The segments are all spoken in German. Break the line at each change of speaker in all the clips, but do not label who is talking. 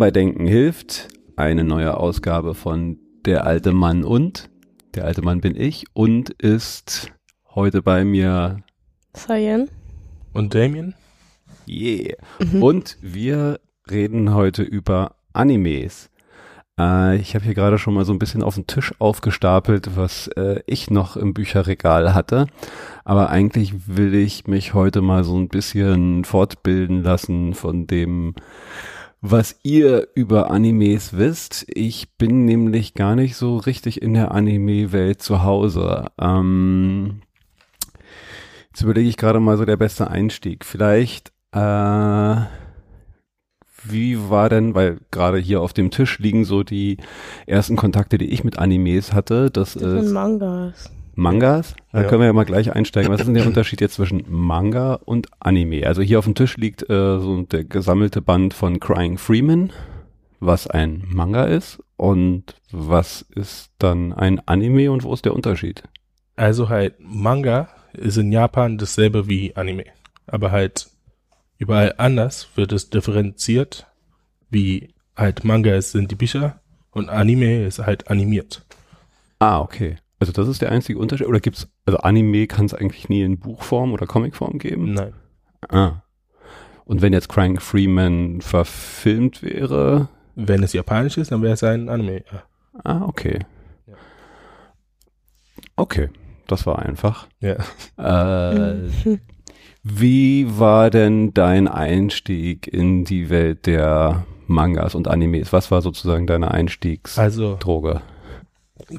Willkommen bei Denken hilft. Eine neue Ausgabe von Der alte Mann und. Der alte Mann bin ich und ist heute bei mir
Cyan.
Und Damien?
Yeah. Und wir reden heute über Animes. Äh, ich habe hier gerade schon mal so ein bisschen auf den Tisch aufgestapelt, was äh, ich noch im Bücherregal hatte. Aber eigentlich will ich mich heute mal so ein bisschen fortbilden lassen von dem, was ihr über Animes wisst. Ich bin nämlich gar nicht so richtig in der Anime-Welt zu Hause. Ähm, jetzt überlege ich gerade mal so der beste Einstieg. Vielleicht, äh, wie war denn, weil gerade hier auf dem Tisch liegen so die ersten Kontakte, die ich mit Animes hatte. Das,
Das sind
ist
Mangas.
Mangas. Da
Ja.
können wir ja mal gleich einsteigen. Was ist denn der Unterschied jetzt zwischen Manga und Anime? Also hier auf dem Tisch liegt äh, so der gesammelte Band von Crying Freeman, was ein Manga ist und was ist dann ein Anime und wo ist der Unterschied?
Also halt, Manga ist in Japan dasselbe wie Anime. Aber halt überall anders wird es differenziert, wie halt Manga ist, sind die Bücher und Anime ist halt animiert.
Ah, okay. Also das ist der einzige Unterschied. Oder gibt's, also Anime kann es eigentlich nie in Buchform oder Comicform geben?
Nein.
Ah. Und wenn jetzt Crying Freeman verfilmt wäre,
Wenn es japanisch ist, dann wäre es ein Anime. Ja.
ah, okay.
Ja.
Okay, das war einfach.
Ja.
Äh, wie war denn dein Einstieg in die Welt der Mangas und Animes? Was war sozusagen deine Einstiegsdroge?
Also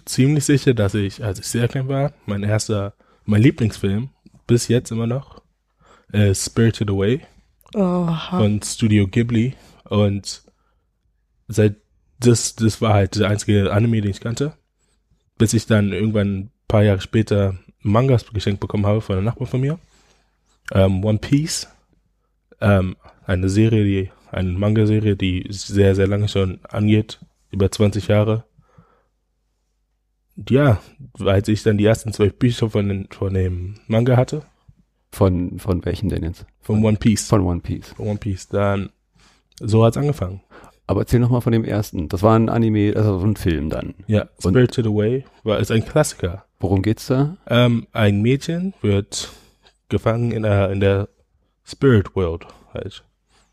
ziemlich sicher, dass ich, als ich sehr klein war, mein erster, mein Lieblingsfilm, bis jetzt immer noch, äh, Spirited Away.
Oha.
von Studio Ghibli und seit das das war halt der einzige Anime, den ich kannte, bis ich dann irgendwann ein paar Jahre später Mangas geschenkt bekommen habe von einem Nachbarn von mir. Ähm, One Piece, ähm, eine Serie, die eine Manga-Serie, die sehr sehr lange schon angeht, über 20 Jahre. Ja, als ich dann die ersten zwölf Bücher von, den, von dem Manga hatte,
Von, von welchen denn jetzt?
von One Piece,
Von One Piece.
von One Piece, dann so hat's angefangen.
Aber erzähl noch mal von dem ersten. Das war ein Anime, also so ein Film dann.
Ja,
Und-
Spirited Away war ist ein Klassiker.
Worum geht's da?
Ähm, ein Mädchen wird gefangen in der in der Spirit World halt.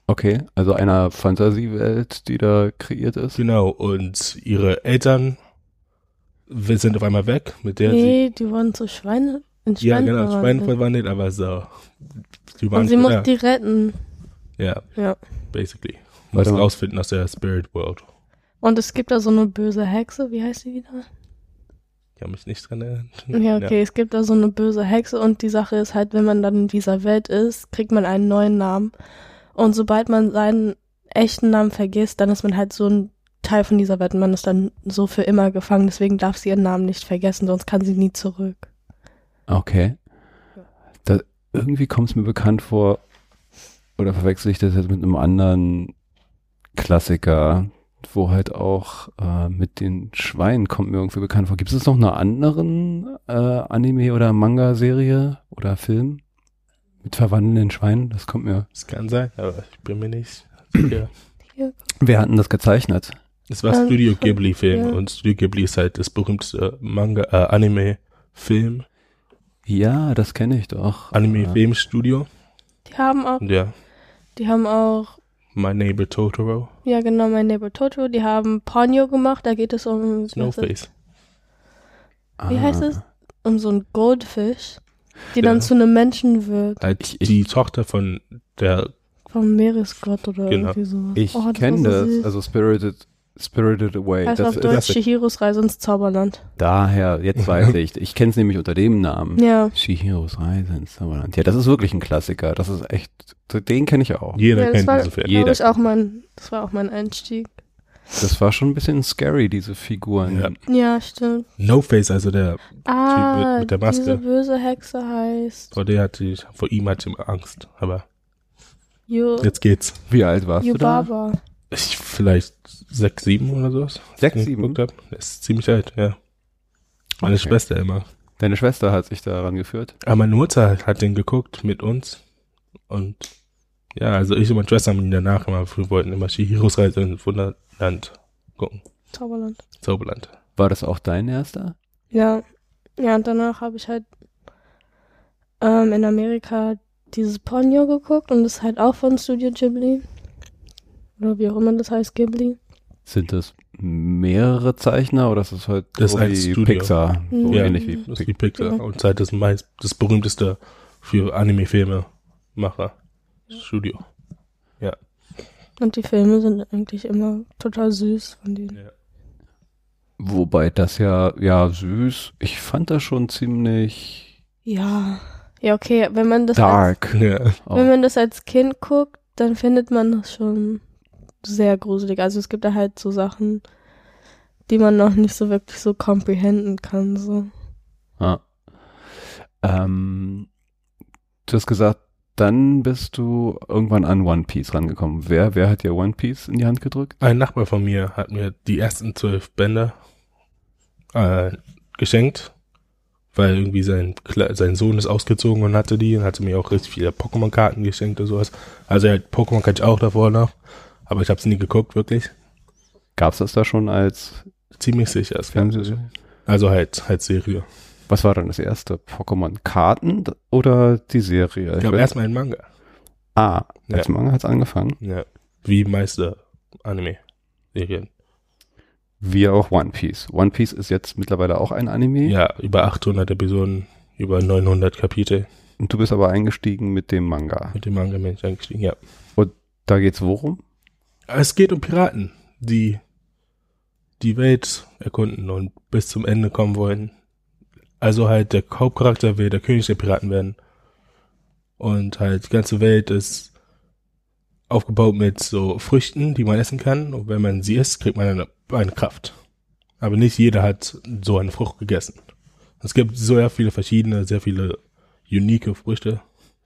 Okay, also einer Fantasiewelt, die da kreiert ist.
Genau. Und ihre Eltern wir sind auf einmal weg, mit der sie
Nee, die wurden zu Schweine, in Schweine
ja genau Schwein
verwandelt.
aber so. Die waren
Und sie
ja,
muss die retten.
ja,
Ja.
basically. Muss
mal.
rausfinden aus der Spirit World.
Und es gibt da so eine böse Hexe, wie heißt sie wieder?
Ich kann mich nicht dran erinnern.
Ja, okay, es gibt da so eine böse Hexe und die Sache ist halt, wenn man dann in dieser Welt ist, kriegt man einen neuen Namen. Und sobald man seinen echten Namen vergisst, dann ist man halt so ein Teil von dieser Welt und man ist dann so für immer gefangen. Deswegen darf sie ihren Namen nicht vergessen, sonst kann sie nie zurück.
Okay. Da, irgendwie kommt es mir bekannt vor, oder verwechsel ich das jetzt mit einem anderen Klassiker, wo halt auch äh, mit den Schweinen kommt mir irgendwie bekannt vor. Gibt es noch eine anderen äh, Anime- oder Manga-Serie oder Film mit verwandelnden Schweinen? Das kommt mir.
Das kann sein, aber ich bin mir nicht sicher.
Wer hat denn das gezeichnet?
Es war
Ähm,
Studio
von-
Ghibli Film
ja.
und Studio Ghibli ist halt das berühmteste Manga, äh, Anime Film,
Ja, das kenne ich doch.
Anime
Ja.
Film Studio.
Die haben auch,
ja,
die haben auch,
My Neighbor Totoro,
ja genau, mein Neighbor Totoro, die haben Ponyo gemacht, da geht es um,
Snowface.
wie
Ah.
heißt es? Um so ein Goldfish, die
Ja.
dann zu einem Menschen wird,
ich-
die Tochter von der,
vom Meeresgott oder
Genau.
irgendwie so.
Ich
Oh,
kenne das,
süß.
also Spirited, Spirited Away.
heißt
das
auf Deutsch
das-
Chihiros Reise ins Zauberland.
daher, jetzt weiß ich. Ich kenne es nämlich unter dem Namen.
Ja.
Shihiros Reise ins Zauberland. Ja, das ist wirklich ein Klassiker. Das ist echt, den kenne ich auch.
jeder
ja,
kennt
war.
Jeder
ich, auch mein, das war auch mein Einstieg.
Das war schon ein bisschen scary, diese Figuren.
Ja.
Ja, stimmt.
No Face, also der,
Ah,
mit der Maske.
diese böse Hexe heißt
vor der hatte ich, vor ihm hatte ich Angst, aber
Yu,
jetzt geht's.
Wie alt warst du da?
Ich, vielleicht sechs, sieben oder sowas.
Sechs, sieben?
geguckt hab. Das ist ziemlich alt, ja. Meine
Okay.
Schwester immer.
Deine Schwester hat sich daran geführt.
Aber meine Mutter hat den geguckt mit uns und Ja, also ich und meine Schwester haben ihn danach immer, wir wollten immer Shihiros Reise in Wunderland gucken.
Zauberland.
Zauberland.
War das auch dein erster?
Ja. Ja, und danach habe ich halt ähm, in Amerika dieses Ponyo geguckt und das ist halt auch von Studio Ghibli. Oder wie auch immer das heißt, Ghibli.
Sind das mehrere Zeichner oder ist das halt
Das
so
ist ein
wie
Studio.
Pixar? So
Mhm.
Ja,
ähnlich wie
Das ist
Pixar.
wie Pixar.
Ja.
Und halt das, meist, das berühmteste für Anime-Filme Macher. Studio.
Und die Filme sind eigentlich immer total süß von denen.
Ja.
Wobei das ja, ja, süß. Ich fand das schon ziemlich
Ja. Ja, okay, wenn man das als,
dark.
Ja.
auch.
wenn man das als Kind guckt, dann findet man das schon sehr gruselig. Also es gibt da halt so Sachen, die man noch nicht so wirklich so comprehenden kann. So.
Ja. Ähm, du hast gesagt, dann bist du irgendwann an One Piece rangekommen. Wer, wer hat dir One Piece in die Hand gedrückt?
Ein Nachbar von mir hat mir die ersten zwölf Bänder äh, geschenkt, weil irgendwie sein, Kle- sein Sohn ist ausgezogen und hatte die und hatte mir auch richtig viele Pokémon-Karten geschenkt und sowas. Also halt, Pokémon kann ich auch davor noch, aber ich habe es nie geguckt, wirklich.
Gab's das da schon als
Ziemlich sicher. Es gab-
Fernsehserie?
Also halt, halt Serie.
Was war dann das erste? Pokémon Karten oder die Serie?
Ich glaube erstmal ein Manga.
Ah, als
Ja.
Manga hat's angefangen.
Ja. Wie meiste Anime-Serien.
Wie auch One Piece. One Piece ist jetzt mittlerweile auch ein Anime.
Ja, über 800 Episoden, über 900 Kapitel.
Und du bist aber eingestiegen mit dem Manga.
Mit dem Manga bin ich eingestiegen, ja.
Da geht's worum?
Es geht um Piraten, die die Welt erkunden und bis zum Ende kommen wollen. Also halt der Hauptcharakter will der König der Piraten werden. Und halt die ganze Welt ist aufgebaut mit so Früchten, die man essen kann. Und wenn man sie isst, kriegt man eine, eine Kraft. Aber nicht jeder hat so eine Frucht gegessen. Es gibt sehr viele verschiedene, sehr viele unique Früchte,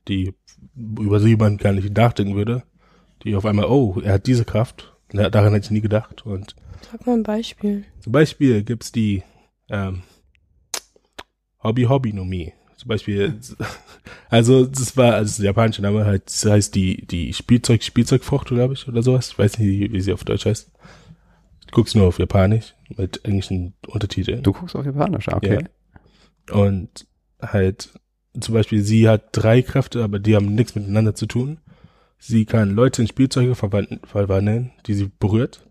die über sie man gar nicht nachdenken würde die auf einmal, oh, er hat diese Kraft. Daran hätte ich nie gedacht. Und
Sag mal ein Beispiel.
zum Beispiel gibt's die ähm, Hobby Hobby no Mi. Zum Beispiel, also das war, also der japanische Name halt, das heißt die, die Spielzeug, Spielzeugfrucht, glaube ich, oder sowas. Ich weiß nicht, wie, sie auf Deutsch heißt. Ich guck's nur auf Japanisch mit englischen Untertiteln.
Du guckst auf Japanisch, ah, okay.
Ja. Und halt, zum Beispiel, sie hat drei Kräfte, aber die haben nichts miteinander zu tun. Sie kann Leute in Spielzeuge verwandeln, die sie berührt.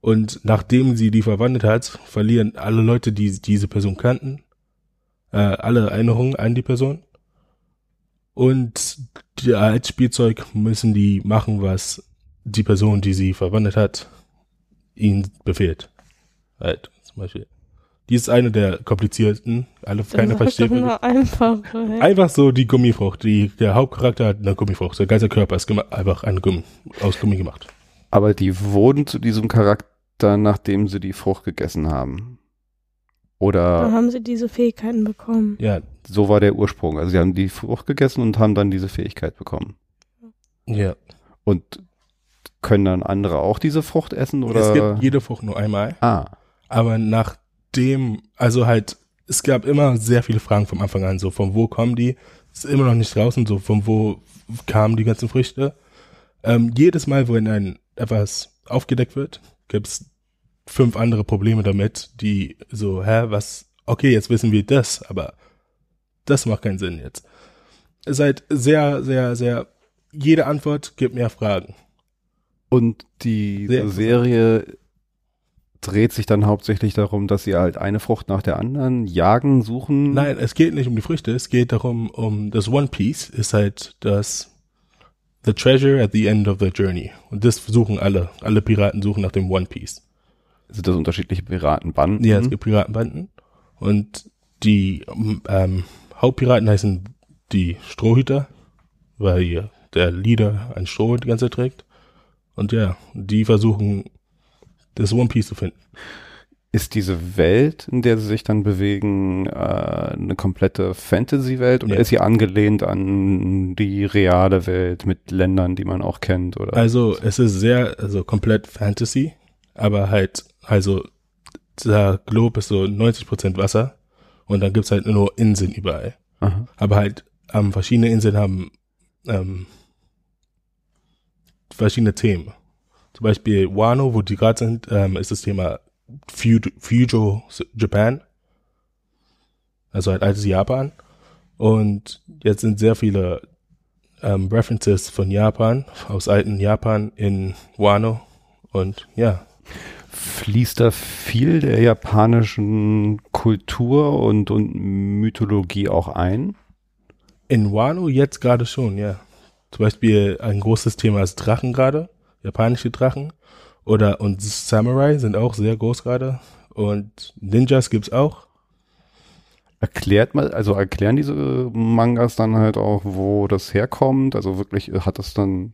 Und nachdem sie die verwandelt hat, verlieren alle Leute, die diese Person kannten, äh, alle Erinnerungen an die Person. Und die, als Spielzeug müssen die machen, was die Person, die sie verwandelt hat, ihnen befehlt. Halt, zum Beispiel. Die ist eine der komplizierten, alle keiner
Sag
versteht.
doch
wirklich.
nur einfach.
Einfach so die Gummifrucht. Die, der Hauptcharakter hat eine Gummifrucht. Sein ganzer Körper ist einfach eine Gummi, aus Gummi gemacht.
Aber die wurden zu diesem Charakter, nachdem sie die Frucht gegessen haben.
Dann
Oder
haben sie diese Fähigkeiten bekommen.
Ja,
so war der Ursprung. Also sie haben die Frucht gegessen und haben dann diese Fähigkeit bekommen.
ja.
Und können dann andere auch diese Frucht essen oder?
Es gibt jede Frucht nur einmal.
ah,
Aber nachdem, also halt, es gab immer sehr viele Fragen vom Anfang an, so von wo kommen die? Ist immer noch nicht draußen, so von wo kamen die ganzen Früchte? Ähm, jedes Mal, wenn ein etwas aufgedeckt wird, gibt's fünf andere Probleme damit, die so, hä, was, okay, jetzt wissen wir das, aber das macht keinen Sinn jetzt. Es ist halt sehr, sehr, sehr, jede Antwort gibt mehr Fragen.
und die. Serie dreht sich dann hauptsächlich darum, dass sie halt eine Frucht nach der anderen jagen, suchen.
Nein, es geht nicht um die Früchte, es geht darum, um das One Piece ist halt das The Treasure at the End of the Journey. Und das suchen alle. Alle Piraten suchen nach dem One Piece.
Sind das unterschiedliche Piratenbanden?
Ja, es gibt Piratenbanden. Und die ähm, Hauptpiraten heißen die Strohhüter, weil der Leader ein Stroh die ganze Zeit trägt. Und ja, die versuchen das One Piece zu finden.
Ist diese Welt, in der sie sich dann bewegen, äh, eine komplette Fantasy-Welt oder
Ja.
ist sie angelehnt an die reale Welt mit Ländern, die man auch kennt? Oder?
Also es ist sehr, also komplett Fantasy, aber halt, also der Glob ist so 90% Wasser und dann gibt's halt nur Inseln überall.
Aha.
Aber halt ähm, verschiedene Inseln haben ähm, verschiedene Themen. Zum Beispiel Wano, wo die gerade sind, ähm, ist das Thema Feudal Japan. Also halt altes Japan. Und jetzt sind sehr viele ähm, References von Japan, aus alten Japan in Wano. Und ja.
Fließt da viel der japanischen Kultur und, und Mythologie auch ein?
In Wano jetzt gerade schon, ja. Zum Beispiel ein großes Thema ist Drachen gerade, japanische Drachen. Oder und Samurai sind auch sehr groß gerade. Und Ninjas gibt's auch.
Erklärt mal, also erklären diese Mangas dann halt auch, wo das herkommt? Also wirklich hat das dann,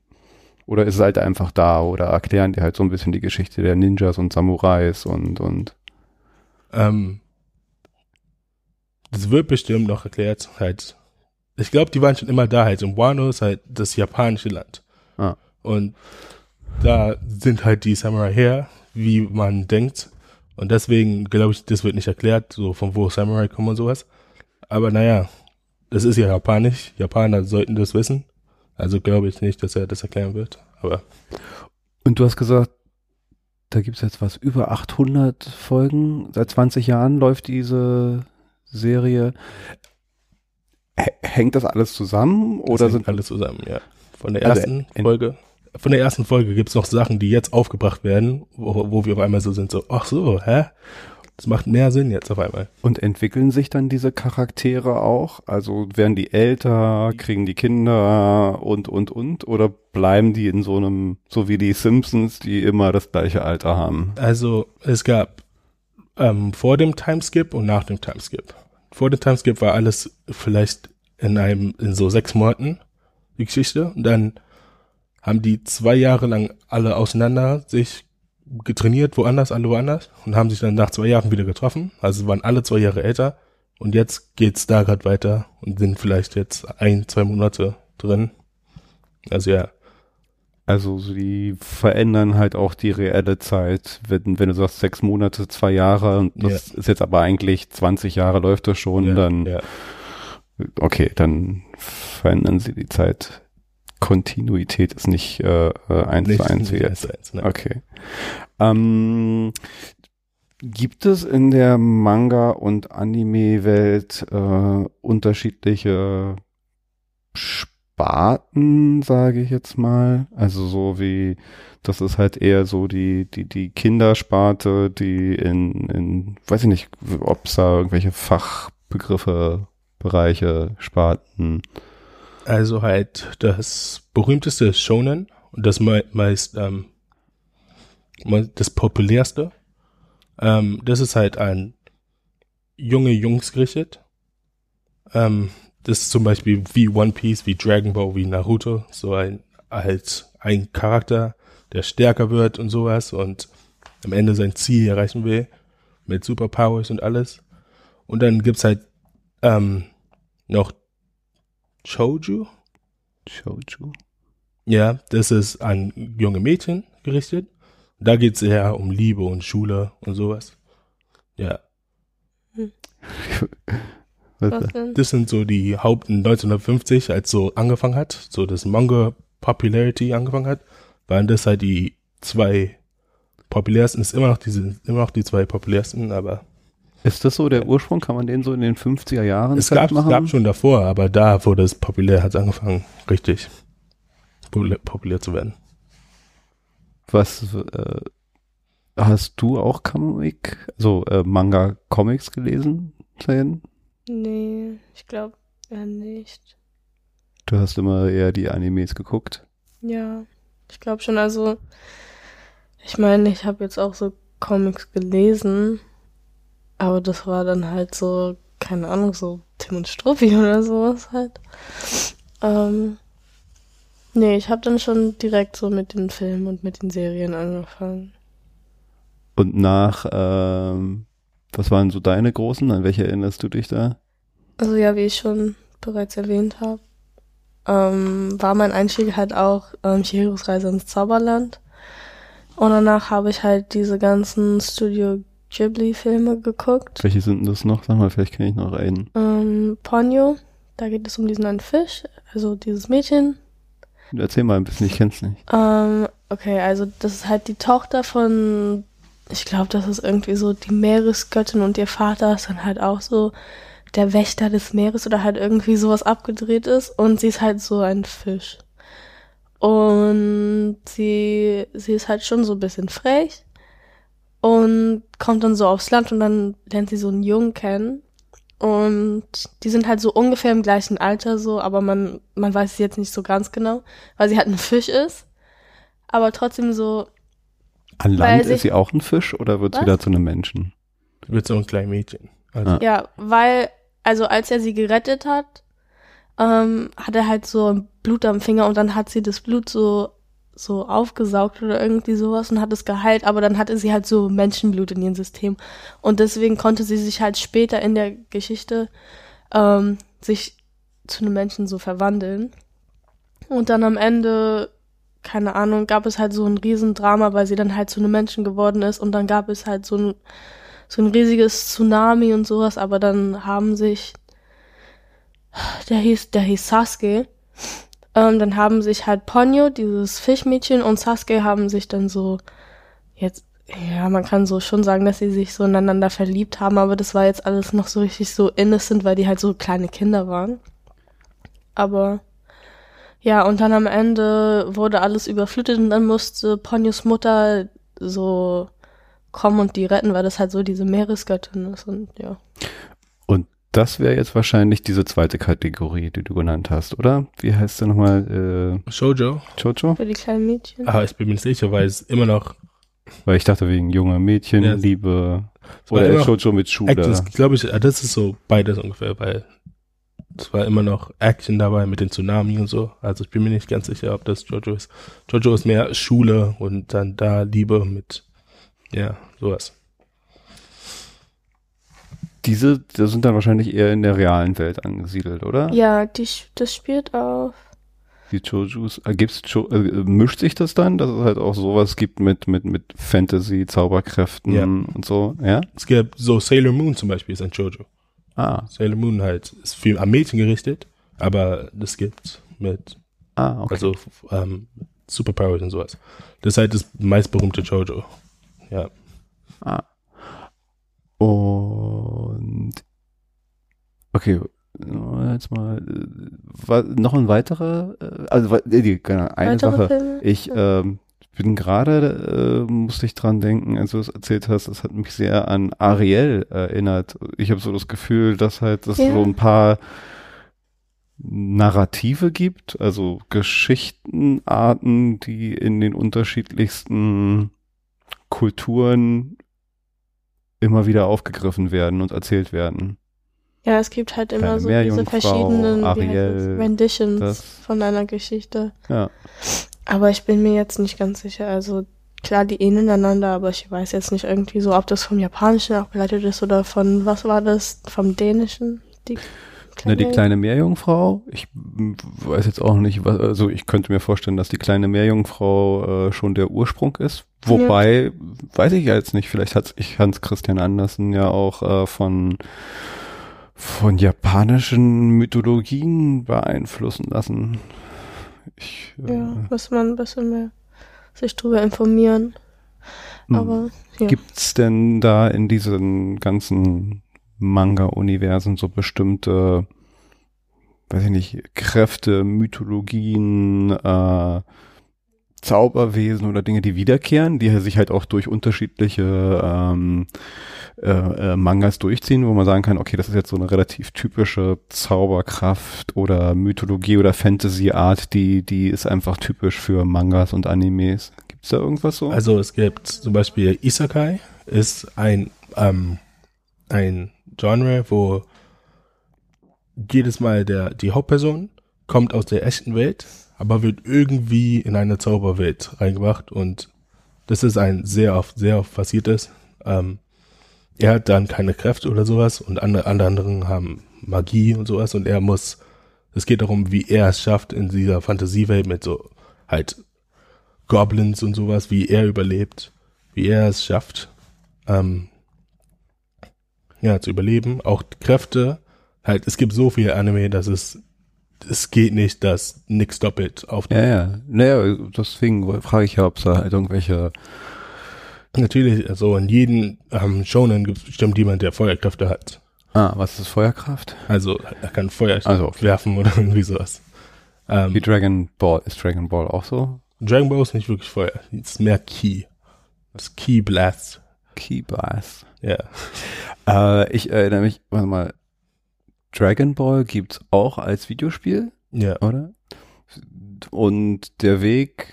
oder ist es halt einfach da? Oder erklären die halt so ein bisschen die Geschichte der Ninjas und Samurais und, und?
Ähm, das wird bestimmt noch erklärt, halt. Ich glaube, die waren schon immer da, halt. Und Wano ist halt das japanische Land.
Ah.
Und da sind halt die Samurai her, wie man denkt. Und deswegen glaube ich, das wird nicht erklärt, so von wo Samurai kommen und sowas. Aber naja, das ist ja japanisch. Japaner sollten das wissen. Also glaube ich nicht, dass er das erklären wird. Aber.
Und du hast gesagt, da gibt's jetzt was, über 800 Folgen. Seit 20 Jahren läuft diese Serie. Hängt das alles zusammen?
Das
oder
hängt
sind
alles zusammen, ja. Von der
Also
ersten
in-
Folge. Von der ersten Folge gibt's noch Sachen, die jetzt aufgebracht werden, wo, wo wir auf einmal so sind, so, ach so, hä? Das macht mehr Sinn jetzt auf einmal.
Und entwickeln sich dann diese Charaktere auch? Also werden die älter, kriegen die Kinder und, und, und? Oder bleiben die in so einem, so wie die Simpsons, die immer das gleiche Alter haben?
Also es gab ähm, vor dem Timeskip und nach dem Timeskip. Vor dem Timeskip war alles vielleicht in einem, in so sechs Monaten die Geschichte. Und dann haben die zwei Jahre lang alle auseinander sich getrainiert, woanders, alle woanders und haben sich dann nach zwei Jahren wieder getroffen. Also waren alle zwei Jahre älter. Und jetzt geht's da gerade weiter und sind vielleicht jetzt ein, zwei Monate drin. Also ja,
Also sie verändern halt auch die reelle Zeit. Wenn, wenn du sagst sechs Monate, zwei Jahre, und das ist jetzt aber eigentlich 20 Jahre läuft das schon,
ja,
dann
ja.
okay, dann verändern sie die Zeit. Kontinuität ist nicht äh, äh, eins
Nicht-
zu eins wie jetzt.
eins, ne.
Okay. Ähm, gibt es in der Manga- und Anime-Welt äh, unterschiedliche Sparten, sage ich jetzt mal? Also so wie, das ist halt eher so die, die, die Kindersparte, die in, in, weiß ich nicht, ob es da irgendwelche Fachbegriffe, Bereiche, Sparten.
Also halt das berühmteste Shonen und das mei meist ähm, das populärste. Ähm, das ist halt an junge Jungs gerichtet. Ähm, das ist zum Beispiel wie One Piece, wie Dragon Ball, wie Naruto, so ein halt ein Charakter, der stärker wird und sowas und am Ende sein Ziel erreichen will mit Superpowers und alles. Und dann gibt's halt ähm, noch Shouju,
Shouju.
ja, das ist an junge Mädchen gerichtet. Da geht's eher um Liebe und Schule und sowas. Ja,
Was denn?
das sind so die Haupt 1950, als so angefangen hat, so das Manga Popularity angefangen hat, waren das halt die zwei populärsten, ist immer noch diese, immer noch die zwei populärsten, aber
Ist das so der Ursprung? Kann man den so in den 50er Jahren
es gab, es
festmachen?
gab schon davor, aber da wurde es populär, hat es angefangen, richtig populär, populär zu werden.
Was äh, hast du auch Comic, also äh, Manga Comics gelesen, Zane?
Nee, ich glaube eher nicht.
Du hast immer eher die Animes geguckt.
Ja, ich glaube schon. Also, ich meine, ich habe jetzt auch so Comics gelesen, aber das war dann halt so, keine Ahnung, so Tim und Struppi oder sowas halt. Ähm, nee, ich habe dann schon direkt so mit den Filmen und mit den Serien angefangen.
Und nach, ähm, was waren so deine großen? An welche erinnerst du dich da?
Also ja, wie ich schon bereits erwähnt habe, ähm, war mein Einstieg halt auch ähm, Chihiros Reise ins Zauberland. Und danach habe ich halt diese ganzen Studio Ghibli-Filme geguckt.
Welche sind denn das noch? Sag mal, vielleicht kenne ich noch einen.
Ähm, Ponyo, da geht es um diesen einen Fisch, also dieses Mädchen.
Erzähl mal ein bisschen, ich kenn's nicht.
Ähm, okay, also das ist halt die Tochter von, ich glaube, das ist irgendwie so die Meeresgöttin und ihr Vater ist dann halt auch so der Wächter des Meeres oder halt irgendwie sowas abgedreht ist und sie ist halt so ein Fisch. Und sie, sie ist halt schon so ein bisschen frech und kommt dann so aufs Land und dann lernt sie so einen Jungen kennen. Und die sind halt so ungefähr im gleichen Alter so, aber man, man weiß es jetzt nicht so ganz genau, weil sie halt ein Fisch ist. Aber trotzdem so,
An Land
sich-
ist sie auch ein Fisch oder wird sie
Was?
wieder zu einem Menschen?
Wird so ein kleines Mädchen. Also,
Ah.
ja, weil, also als er sie gerettet hat, ähm, hat er halt so Blut am Finger und dann hat sie das Blut so, so aufgesaugt oder irgendwie sowas und hat es geheilt, aber dann hatte sie halt so Menschenblut in ihrem System. Und deswegen konnte sie sich halt später in der Geschichte ähm, sich zu einem Menschen so verwandeln. Und dann am Ende, keine Ahnung, gab es halt so ein Riesendrama, weil sie dann halt zu einem Menschen geworden ist und dann gab es halt so ein so ein riesiges Tsunami und sowas, aber dann haben sich, der hieß, der hieß Sasuke, ähm, dann haben sich halt Ponyo, dieses Fischmädchen und Sasuke haben sich dann so, jetzt, ja, man kann so schon sagen, dass sie sich so ineinander verliebt haben, aber das war jetzt alles noch so richtig so innocent, weil die halt so kleine Kinder waren. Aber, ja, und dann am Ende wurde alles überflutet und dann musste Ponyos Mutter so kommen und die retten, weil das halt so diese Meeresgöttin ist und ja.
Und das wäre jetzt wahrscheinlich diese zweite Kategorie, die du genannt hast, oder? Wie heißt der nochmal? Äh,
Shoujo.
Jojo?
Für die kleinen Mädchen.
Aber ich bin mir nicht sicher, weil es immer noch,
Weil ich dachte wegen junger Mädchen,
Ja.
Liebe. Oder
noch
Jojo mit Schule.
Das glaube ich, äh, das ist so beides ungefähr, weil es war immer noch Action dabei mit den Tsunami und so. Also ich bin mir nicht ganz sicher, ob das Jojo ist. Jojo ist mehr Schule und dann da Liebe mit, ja, sowas.
Diese, das sind dann wahrscheinlich eher in der realen Welt angesiedelt, oder?
Ja, die, sch- das spielt auf.
Die Jojos, äh, gibt's jo äh, mischt sich das dann, dass es halt auch sowas gibt mit, mit, mit Fantasy, Zauberkräften
Ja.
und so, ja?
Es gibt so Sailor Moon zum Beispiel ist ein Jojo.
Ah,
Sailor Moon halt ist viel am Mädchen gerichtet, aber das gibt mit,
ah, okay.
also ähm, Superpowers und sowas. Das ist halt das meistberühmte Jojo. Ja.
Ah. Und okay, jetzt mal äh, noch ein weiterer, äh, also die, genau, eine
Weitere
Sache.
Filme?
Ich ähm, bin gerade, äh, musste ich dran denken, als du es erzählt hast, das hat mich sehr an Ariel erinnert. Ich habe so das Gefühl, dass halt das
Ja.
so ein paar Narrative gibt, also Geschichtenarten, die in den unterschiedlichsten Kulturen immer wieder aufgegriffen werden und erzählt werden.
Ja, es gibt halt immer
Kleine
so diese verschiedenen
Ariel,
Renditions
das.
von einer Geschichte.
Ja.
Aber ich bin mir jetzt nicht ganz sicher. Also klar, die ähneln einander, aber ich weiß jetzt nicht irgendwie so, ob das vom Japanischen abgeleitet ist oder von, was war das, vom Dänischen? Die
Ne, die kleine Meerjungfrau, ich weiß jetzt auch nicht, was, also ich könnte mir vorstellen, dass die kleine Meerjungfrau äh, schon der Ursprung ist. Wobei, weiß ich ja jetzt nicht, vielleicht hat sich Hans Christian Andersen ja auch äh, von von japanischen Mythologien beeinflussen lassen. Ich, äh,
Ja, muss man ein bisschen mehr sich drüber informieren.
hm.
Aber ja.
Gibt's denn da in diesen ganzen Manga-Universen so bestimmte, weiß ich nicht, Kräfte, Mythologien, äh, Zauberwesen oder Dinge, die wiederkehren, die sich halt auch durch unterschiedliche ähm, äh, äh, Mangas durchziehen, wo man sagen kann, okay, das ist jetzt so eine relativ typische Zauberkraft oder Mythologie oder Fantasy-Art, die, die ist einfach typisch für Mangas und Animes. Gibt's da irgendwas so?
Also es gibt zum Beispiel Isekai, ist ein, ähm, ein Genre, wo jedes Mal der, die Hauptperson kommt aus der echten Welt, aber wird irgendwie in eine Zauberwelt reingebracht und das ist ein sehr oft, sehr oft passiertes. Ähm, er hat dann keine Kräfte oder sowas und andere, andere anderen haben Magie und sowas und er muss, es geht darum, wie er es schafft in dieser Fantasiewelt mit so halt Goblins und sowas, wie er überlebt, wie er es schafft, ähm, ja, zu überleben. Auch Kräfte, halt, es gibt so viele Anime, dass es es geht nicht, dass nix doppelt auf.
Ja, ja. Naja, deswegen frage ich ja, ob es da halt irgendwelche.
Natürlich, also in jedem ähm, Shonen gibt es bestimmt jemand, der Feuerkräfte hat.
Ah, was ist Feuerkraft?
Also er kann Feuer
Also, okay.
werfen oder irgendwie sowas. Ähm,
Wie Dragon Ball. Ist Dragon Ball auch so?
Dragon Ball ist nicht wirklich Feuer, es ist mehr Key. Das Key Blast.
Key Blast.
Ja.
Äh, ich erinnere mich, warte mal. Dragon Ball gibt's auch als Videospiel,
Ja.
oder? Und der Weg,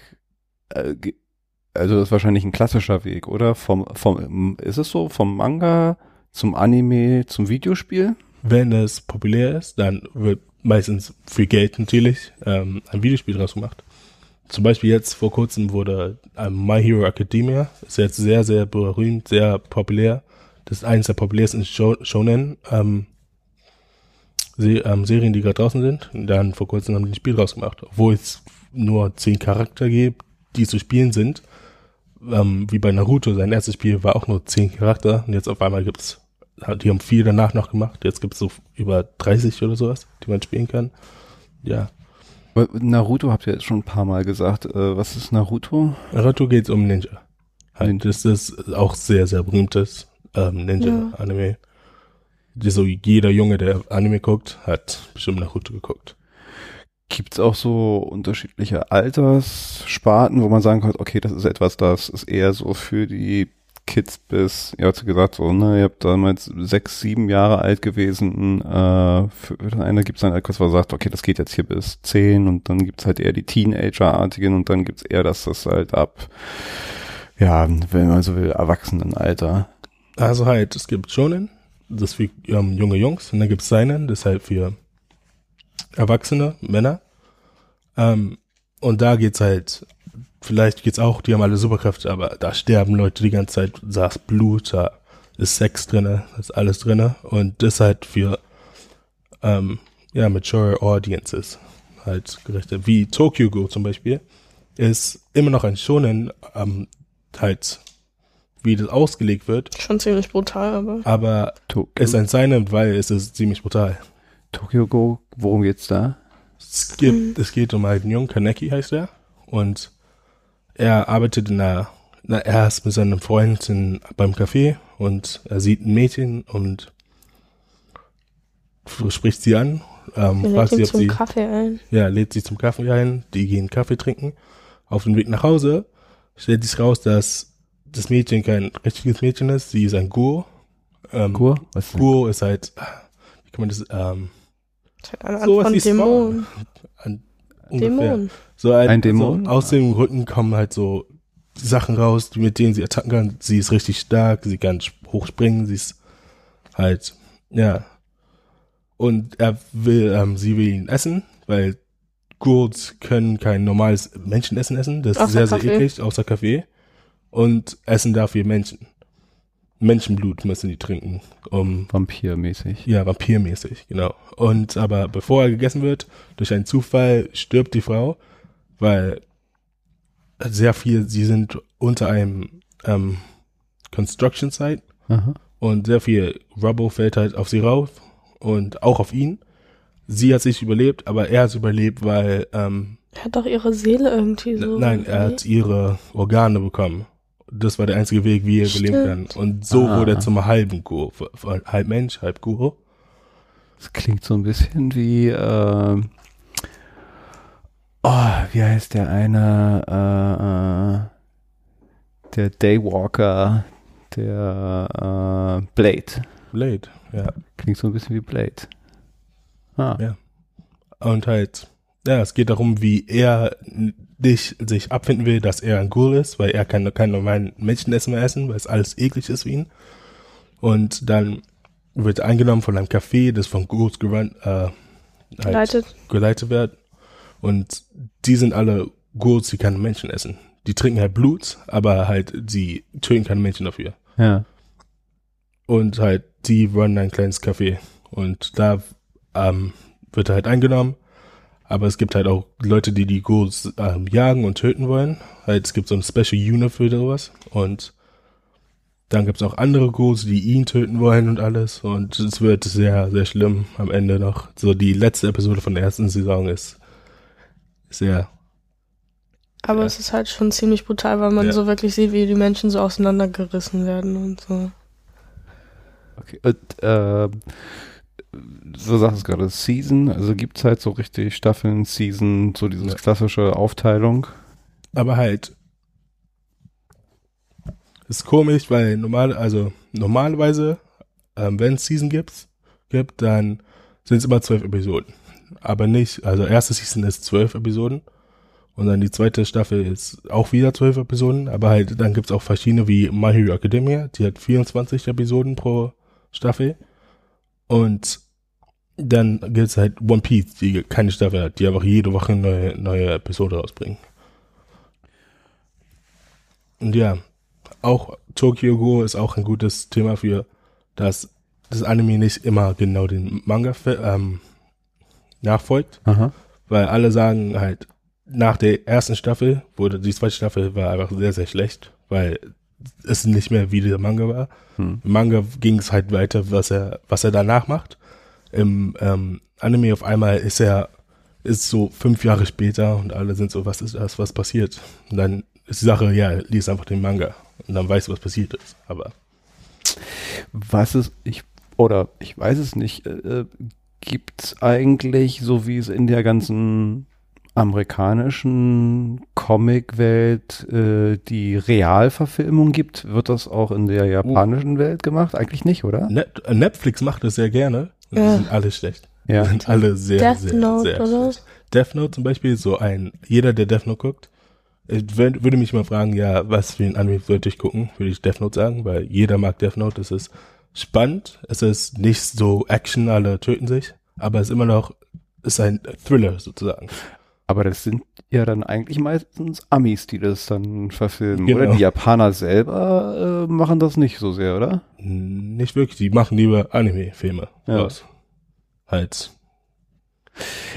äh, also das ist wahrscheinlich ein klassischer Weg, oder? Vom, vom, ist es so? Vom Manga zum Anime zum Videospiel?
Wenn es populär ist, dann wird meistens für Geld natürlich ähm, ein Videospiel draus gemacht. Zum Beispiel jetzt vor kurzem wurde ähm, My Hero Academia, ist jetzt sehr, sehr berühmt, sehr populär. Das ist eines der populärsten Sho Shonen ähm, ähm, Serien, die gerade draußen sind. Und dann vor kurzem haben die ein Spiel draus gemacht, obwohl es nur zehn Charakter gibt, die zu spielen sind. Ähm, wie bei Naruto, sein erstes Spiel war auch nur zehn Charakter und jetzt auf einmal gibt's die haben viel danach noch gemacht. Jetzt gibt's so über 30 oder sowas, die man spielen kann. Ja.
Naruto habt ihr jetzt schon ein paar Mal gesagt. Äh, was ist Naruto?
Naruto geht's um Ninja. Halt,
Ninja.
Das ist auch sehr, sehr berühmtes ähm, Ninja-Anime. So jeder Junge, der Anime guckt, hat bestimmt Naruto geguckt.
Gibt's auch so unterschiedliche Alterssparten, wo man sagen kann, okay, das ist etwas, das ist eher so für die Kids bis, ihr habt gesagt, so, ne, ihr habt damals sechs, sieben Jahre alt gewesen, äh, für den einen gibt's dann etwas, man sagt, okay, das geht jetzt hier bis zehn und dann gibt's halt eher die Teenager-artigen und dann gibt's eher das, das halt ab, ja, wenn man so will, Erwachsenenalter.
Also halt, es gibt Shonen, das für ähm, junge Jungs, und dann gibt's Seinen, das halt für Erwachsene, Männer. Ähm, und da geht's halt, vielleicht geht's auch, die haben alle Superkräfte, aber da sterben Leute die ganze Zeit, da ist Blut, da ist Sex drinne, da ist alles drinne. Und das halt für, ähm, ja, mature Audiences halt gerichtet. Wie Tokyo Go zum Beispiel, ist immer noch ein Shonen, ähm, halt, wie das ausgelegt wird,
Schon ziemlich brutal, aber.
aber
Tokyo,
es ist ein Seinen, weil es ist ziemlich brutal.
Tokyo Go, worum geht's da?
Es gibt, es geht um einen jungen Kaneki heißt er und er arbeitet in einer, na, er ist mit seinem Freund in, beim Café und er sieht ein Mädchen und spricht sie an, ähm,
Wir
fragt sie, ob
zum
sie,
Kaffee ein.
ja, lädt sie zum Kaffee ein, die gehen Kaffee trinken. Auf dem Weg nach Hause stellt sich raus, dass das Mädchen kein richtiges Mädchen ist, sie ist ein Gur. Ähm,
Kur? Was ist
Gur ist halt, wie kann man das, ähm,
Das ist eine Art
Sowas
von. Dämon.
an, ungefähr.
Dämon.
So ein,
Ein Dämon?
So aus dem Rücken kommen halt so Sachen raus, mit denen sie attacken kann. Sie ist richtig stark, sie kann sp- hoch springen, sie ist halt, ja. Und er will, ähm, sie will ihn essen, weil Gurts können kein normales Menschenessen essen. Das ist
Außer
sehr, sehr
Kaffee.
eklig, außer Kaffee. Und essen dafür Menschen. Menschenblut müssen die trinken, um
Vampirmäßig.
ja, vampirmäßig, genau. Und aber bevor er gegessen wird, durch einen Zufall stirbt die Frau, weil sehr viel, sie sind unter einem ähm, Construction Site
Aha.
und sehr viel Rubble fällt halt auf sie rauf und auch auf ihn. Sie hat sich überlebt, aber er hat überlebt, weil ähm,
Er hat doch ihre Seele irgendwie so.
nein, er hat ihre Organe bekommen. Das war der einzige Weg, wie er überleben kann. Und so
Ah.
wurde er zum halben Guru, halb Mensch, halb Guru.
Das klingt so ein bisschen wie, äh, oh, wie heißt der eine, äh, äh, der Daywalker, der äh, Blade.
Blade, ja.
Klingt so ein bisschen wie Blade. Ah,
Ja. Und halt, ja, es geht darum, wie er dich, sich abfinden will, dass er ein Ghoul ist, weil er kann keinen normalen Menschenessen mehr essen, weil es alles eklig ist für ihn. Und dann wird er eingenommen von einem Café, das von Ghouls gerannt, äh, halt
Geleitet.
geleitet wird. Und die sind alle Ghouls, die keine Menschen essen. Die trinken halt Blut, aber halt, sie töten keine Menschen dafür.
ja.
Und halt, die runnen ein kleines Café. Und da ähm, wird er halt eingenommen. Aber es gibt halt auch Leute, die die Ghouls ähm, jagen und töten wollen. Halt, es gibt so ein Special Unit für sowas. Und dann gibt's auch andere Ghouls, die ihn töten wollen und alles. Und es wird sehr, sehr schlimm am Ende noch. So die letzte Episode von der ersten Saison ist sehr.
Aber
Ja.
es ist halt schon ziemlich brutal, weil man
Ja.
so wirklich sieht, wie die Menschen so auseinandergerissen werden und so.
Okay. Und, ähm, so sagst du es gerade, Season, also gibt's halt so richtig Staffeln, Season, so diese
Ja.
klassische Aufteilung.
Aber halt. Ist komisch, weil normal, also normalerweise, ähm, wenn es Season gibt, gibt, dann sind es immer zwölf Episoden. Aber nicht, also erste Season ist zwölf Episoden. Und dann die zweite Staffel ist auch wieder zwölf Episoden. Aber halt, dann gibt's auch verschiedene wie My Hero Academia, die hat 24 Episoden pro Staffel. Und dann gibt's halt One Piece, die keine Staffel hat, die einfach jede Woche eine neue, neue Episode rausbringen. Und ja, auch Tokyo Go ist auch ein gutes Thema für, dass das Anime nicht immer genau den Manga ähm, nachfolgt,
Aha.
weil alle sagen halt, nach der ersten Staffel wurde, die zweite Staffel war einfach sehr, sehr schlecht, weil es nicht mehr wie der Manga war.
Hm.
Im Manga ging es halt weiter, was er, was er danach macht. Im ähm, Anime auf einmal ist er, ist so fünf Jahre später und alle sind so, was ist das, was passiert? Und dann ist die Sache, ja, lies einfach den Manga und dann weißt du, was passiert ist. Aber
Was ist, ich, oder ich weiß es nicht, äh, gibt's eigentlich, so wie es in der ganzen amerikanischen Comicwelt äh, die Realverfilmung gibt, wird das auch in der japanischen Welt gemacht? Eigentlich nicht, oder?
Net Netflix macht das sehr gerne. und Die
Ja.
sind alle schlecht.
Ja.
Die sind alle sehr,
Death
sehr,
Note
sehr
oder?
schlecht. Death Note zum Beispiel, so ein, jeder, der Death Note guckt, äh, wür- würde mich mal fragen, ja, was für ein Anime sollte ich gucken, würde ich Death Note sagen, weil jeder mag Death Note, es ist spannend, es ist nicht so Action, alle töten sich, aber es ist immer noch, ist ein Thriller sozusagen.
Aber das sind ja dann eigentlich meistens Amis, die das dann verfilmen.
Genau.
Oder die Japaner selber äh, machen das nicht so sehr, oder?
Nicht wirklich, die machen lieber Anime-Filme
Ja.
raus. Halt.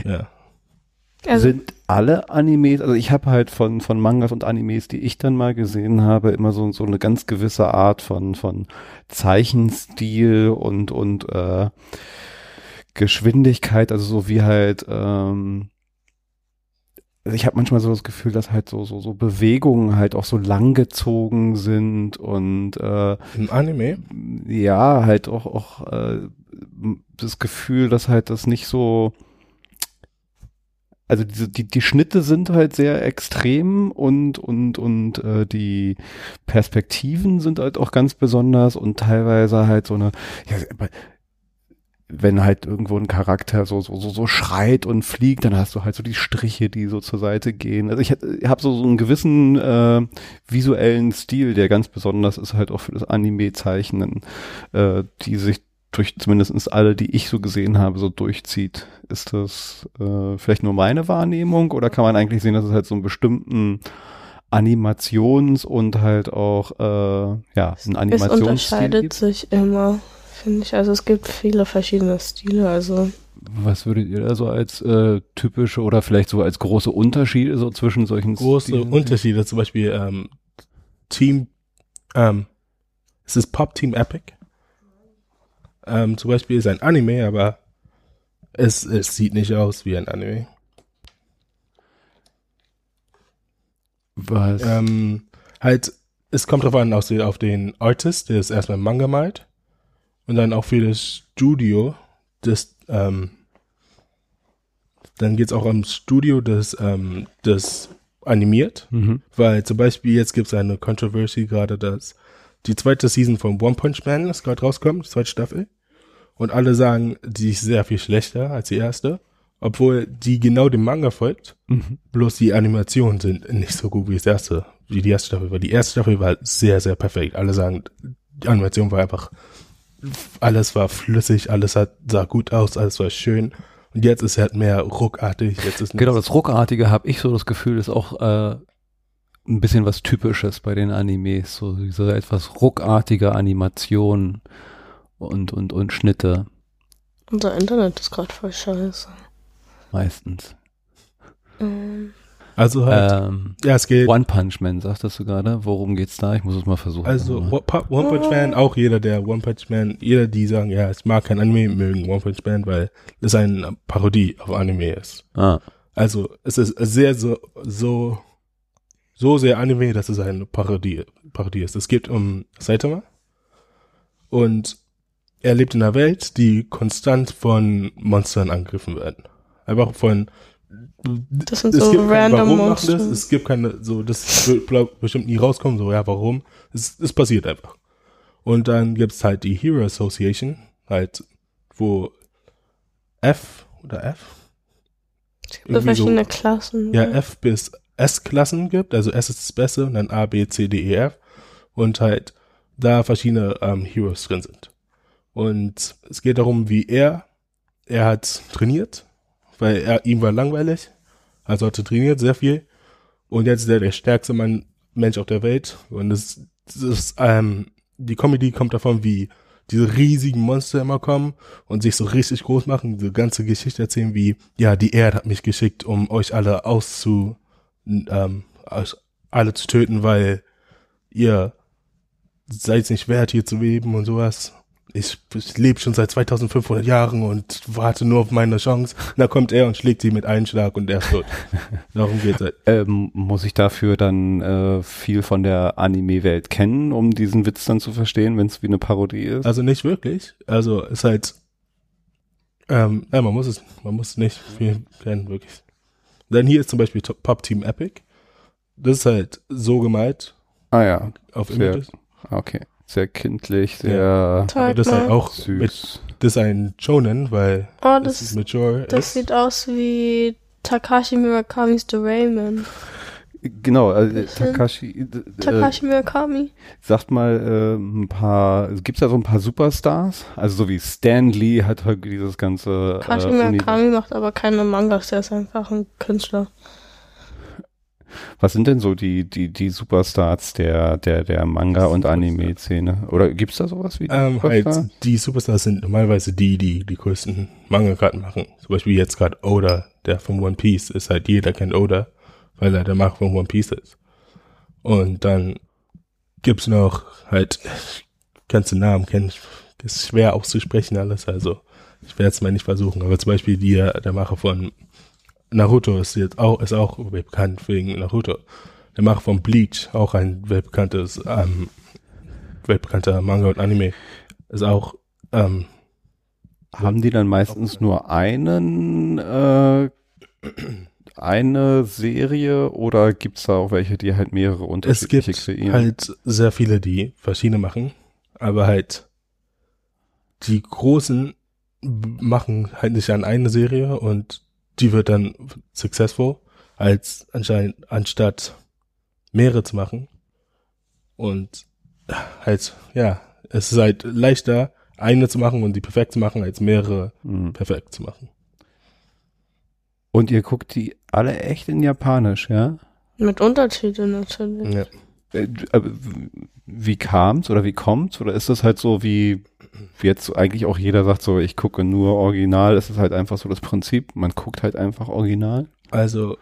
Ja.
Also,
sind alle Animes, also ich habe halt von, von Mangas und Animes, die ich dann mal gesehen habe, immer so, so eine ganz gewisse Art von, von Zeichenstil und, und äh, Geschwindigkeit, also so wie halt, ähm, also ich habe manchmal so das Gefühl, dass halt so, so, so Bewegungen halt auch so langgezogen sind und äh,
Im Anime?
ja, halt auch, auch äh, das Gefühl, dass halt das nicht so, also diese, die, die Schnitte sind halt sehr extrem und, und, und äh, die Perspektiven sind halt auch ganz besonders und teilweise halt so eine, ja, wenn halt irgendwo ein Charakter so, so, so, so schreit und fliegt, dann hast du halt so die Striche, die so zur Seite gehen. Also ich habe so, so einen gewissen äh, visuellen Stil, der ganz besonders ist halt auch für das Anime-Zeichnen, äh, die sich durch zumindestens alle, die ich so gesehen habe, so durchzieht. Ist das äh, vielleicht nur meine Wahrnehmung oder kann man eigentlich sehen, dass es halt so einen bestimmten Animations- und halt auch äh, ja,
es
Animationsstil
unterscheidet
gibt?
sich immer, finde ich. Also es gibt viele verschiedene Stile. Also
Was würdet ihr da so als äh, typische oder vielleicht so als große Unterschiede so zwischen solchen
große
Stilen?
Unterschiede, zum Beispiel ähm, Team, ähm, es ist Pop Team Epic. Ähm, zum Beispiel ist ein Anime, aber es, es sieht nicht aus wie ein Anime.
Was?
Ähm, halt, es kommt drauf an, auf den, auf den Artist, der es erstmal Manga malt. Und dann auch für das Studio, das, ähm, dann geht's auch am Studio, das, ähm, das animiert.
mhm.
Weil zum Beispiel jetzt gibt es eine Controversy gerade, dass die zweite Season von One Punch Man ist gerade rauskommt, die zweite Staffel. Und alle sagen, die ist sehr viel schlechter als die erste. Obwohl die genau dem Manga folgt.
Mhm.
Bloß die Animationen sind nicht so gut wie das erste, wie die erste Staffel. Weil die erste Staffel war sehr, sehr perfekt. Alle sagen, die Animation war einfach, alles war flüssig, alles hat, sah gut aus, alles war schön. Und jetzt ist halt mehr ruckartig. Jetzt ist
Genau, das Ruckartige habe ich so das Gefühl, ist auch äh, ein bisschen was Typisches bei den Animes. So diese etwas ruckartige Animation und, und, und Schnitte
unser Internet ist gerade voll scheiße.
meistens.
Ähm,
Also halt,
Ähm,
ja, es geht.
One Punch Man, sagtest du gerade? Worum geht's da? Ich muss es mal versuchen.
Also. One One Punch Man, auch jeder, der One Punch Man, jeder, die sagen, ja, ich mag kein Anime, mögen One Punch Man, weil es eine Parodie auf Anime ist.
ah,
Also es ist sehr so so so sehr Anime, dass es eine Parodie Parodie ist. Es geht um Saitama und er lebt in einer Welt, die konstant von Monstern angegriffen werden. Einfach von
Das sind
es
so
gibt kein
random
Warum das,
Monster.
es gibt keine so das wird bestimmt nie rauskommen so ja warum es, es passiert einfach und dann gibt's halt die Hero Association halt wo F oder F
Es gibt
irgendwie so-
verschiedene Klassen.
ja, F bis S-Klassen gibt, also S ist das Beste und dann A, B, C, D, E, F und halt da verschiedene ähm, Heroes drin sind. Und es geht darum, wie er, er hat trainiert, weil er, ihm war langweilig, also hat er trainiert sehr viel. Und jetzt ist er der stärkste Mann, Mensch auf der Welt. Und das, das ist, ähm, die Comedy kommt davon, wie diese riesigen Monster immer kommen und sich so richtig groß machen, diese ganze Geschichte erzählen, wie, ja, die Erde hat mich geschickt, um euch alle auszu, ähm, euch alle zu töten, weil ihr seid nicht wert, hier zu leben und sowas. Ich, ich lebe schon seit 2500 Jahren und warte nur auf meine Chance. Und da kommt er und schlägt sie mit einem Schlag und er ist tot. Darum geht's halt.
ähm, muss ich dafür dann äh, viel von der Anime-Welt kennen, um diesen Witz dann zu verstehen, wenn es wie eine Parodie ist?
Also nicht wirklich. Also ist halt, ähm, ja, man muss es, man muss nicht viel kennen, wirklich. Dann hier ist zum Beispiel Pop Team Epic. Das ist halt so gemalt
ah ja,
auf Images.
okay. Sehr kindlich, sehr
Zeig
Aber das ist halt auch mit,
süß.
das ist ein Shonen, weil
Oh,
das, ist
das,
mature.
das
ist.
sieht aus wie Takashi Murakami's Doraemon.
Genau, also
Bisschen.
Takashi, äh,
Takashi Murakami.
sagt mal äh, ein paar, gibt's da so ein paar Superstars? Also so wie Stan Lee hat halt dieses ganze
Takashi
äh,
Murakami macht aber keine Mangas, der ist einfach ein Künstler.
Was sind denn so die die die Superstars der der der Manga und Anime Szene? Oder gibt's da sowas wie
Ähm,
Superstar?
halt, die Superstars sind normalerweise die, die die größten Manga-Karten machen. Zum Beispiel jetzt gerade Oda, der von One Piece ist halt, jeder kennt Oda, weil er der Macher von One Piece ist. Und dann gibt's noch halt, du Namen kennen, ist schwer auszusprechen alles, also ich werde es mal nicht versuchen, aber zum Beispiel die, der Macher von Naruto ist jetzt auch, ist auch bekannt wegen Naruto. Der Macher von Bleach, auch ein weltbekanntes, ähm, weltbekannter Manga und Anime, ist auch, ähm,
Haben die dann meistens nur einen äh, eine Serie oder gibt's da auch welche, die halt mehrere
es
unterschiedliche
gibt
kreieren?
halt sehr viele, die verschiedene machen, aber halt die großen machen halt nicht an eine Serie und die wird dann successful, als anscheinend anstatt mehrere zu machen. Und halt, ja, es ist halt leichter, eine zu machen und die perfekt zu machen, als mehrere
Mhm.
perfekt zu machen.
Und ihr guckt die alle echt in Japanisch, ja?
Mit Untertiteln natürlich.
Ja.
Äh, Wie kam's oder wie kommt's? Oder ist das halt so wie jetzt eigentlich auch jeder sagt so, ich gucke nur Original, ist es halt einfach so das Prinzip, man guckt halt einfach Original?
Also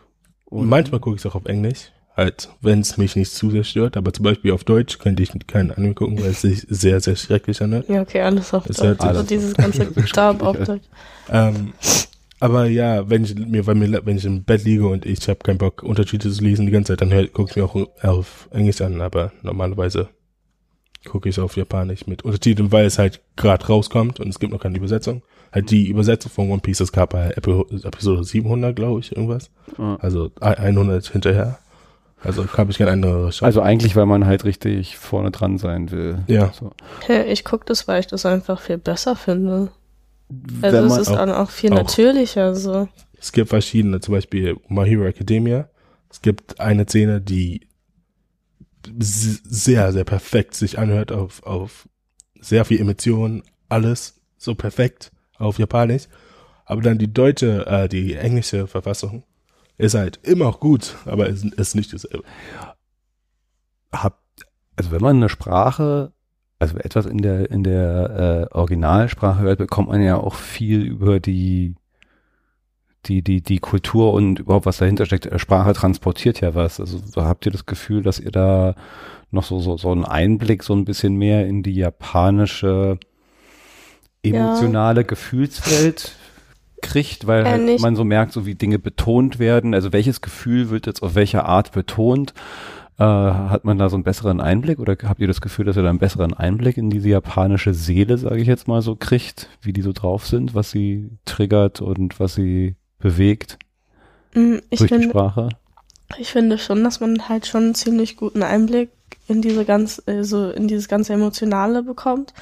Und
manchmal gucke ich es auch auf Englisch, halt, wenn es mich nicht zu sehr stört, aber zum Beispiel auf Deutsch könnte ich keinen Anime gucken, weil es sich sehr, sehr schrecklich anhört.
Ja, okay, alles auf Deutsch. Also dieses ganze Dub auf Deutsch.
Ähm, aber ja, wenn ich mir, wenn, mir, wenn ich im Bett liege und ich habe keinen Bock, Unterschiede zu lesen die ganze Zeit, dann gucke ich mir auch auf Englisch an, aber normalerweise gucke ich auf Japanisch mit Untertiteln, weil es halt gerade rauskommt und es gibt noch keine Übersetzung. Halt die Übersetzung von One Piece, das gab bei Epi- Episode 700, glaube ich, irgendwas.
Ja.
Also 100 hinterher. Also habe ich keine andere Chance.
Also eigentlich, weil man halt richtig vorne dran sein will.
Ja.
So.
Hey, ich gucke das, weil ich das einfach viel besser finde.
Wenn
Also es ist
auch-
dann auch viel
auch-
natürlicher so.
Es gibt verschiedene, zum Beispiel My Hero Academia. Es gibt eine Szene, die sehr, sehr perfekt sich anhört auf, auf sehr viel Emotionen, alles so perfekt auf Japanisch. Aber dann die deutsche, äh, die englische Verfassung ist halt immer auch gut, aber es ist nicht dasselbe.
hab, also wenn man eine Sprache, also etwas in der in der äh, Originalsprache hört, bekommt man ja auch viel über die die, die, die Kultur und überhaupt was dahinter steckt. Sprache transportiert ja was. Also so habt ihr das Gefühl, dass ihr da noch so, so, so einen Einblick so ein bisschen mehr in die japanische emotionale ja. Gefühlswelt kriegt, weil halt man so merkt, so wie Dinge betont werden. Also welches Gefühl wird jetzt auf welche Art betont? Äh, hat man da so einen besseren Einblick oder habt ihr das Gefühl, dass ihr da einen besseren Einblick in diese japanische Seele, sage ich jetzt mal so, kriegt, wie die so drauf sind, was sie triggert und was sie bewegt
mm, ich
durch
finde,
die Sprache?
Ich finde schon, dass man halt schon einen ziemlich guten Einblick in diese ganz, also in dieses ganze Emotionale bekommt.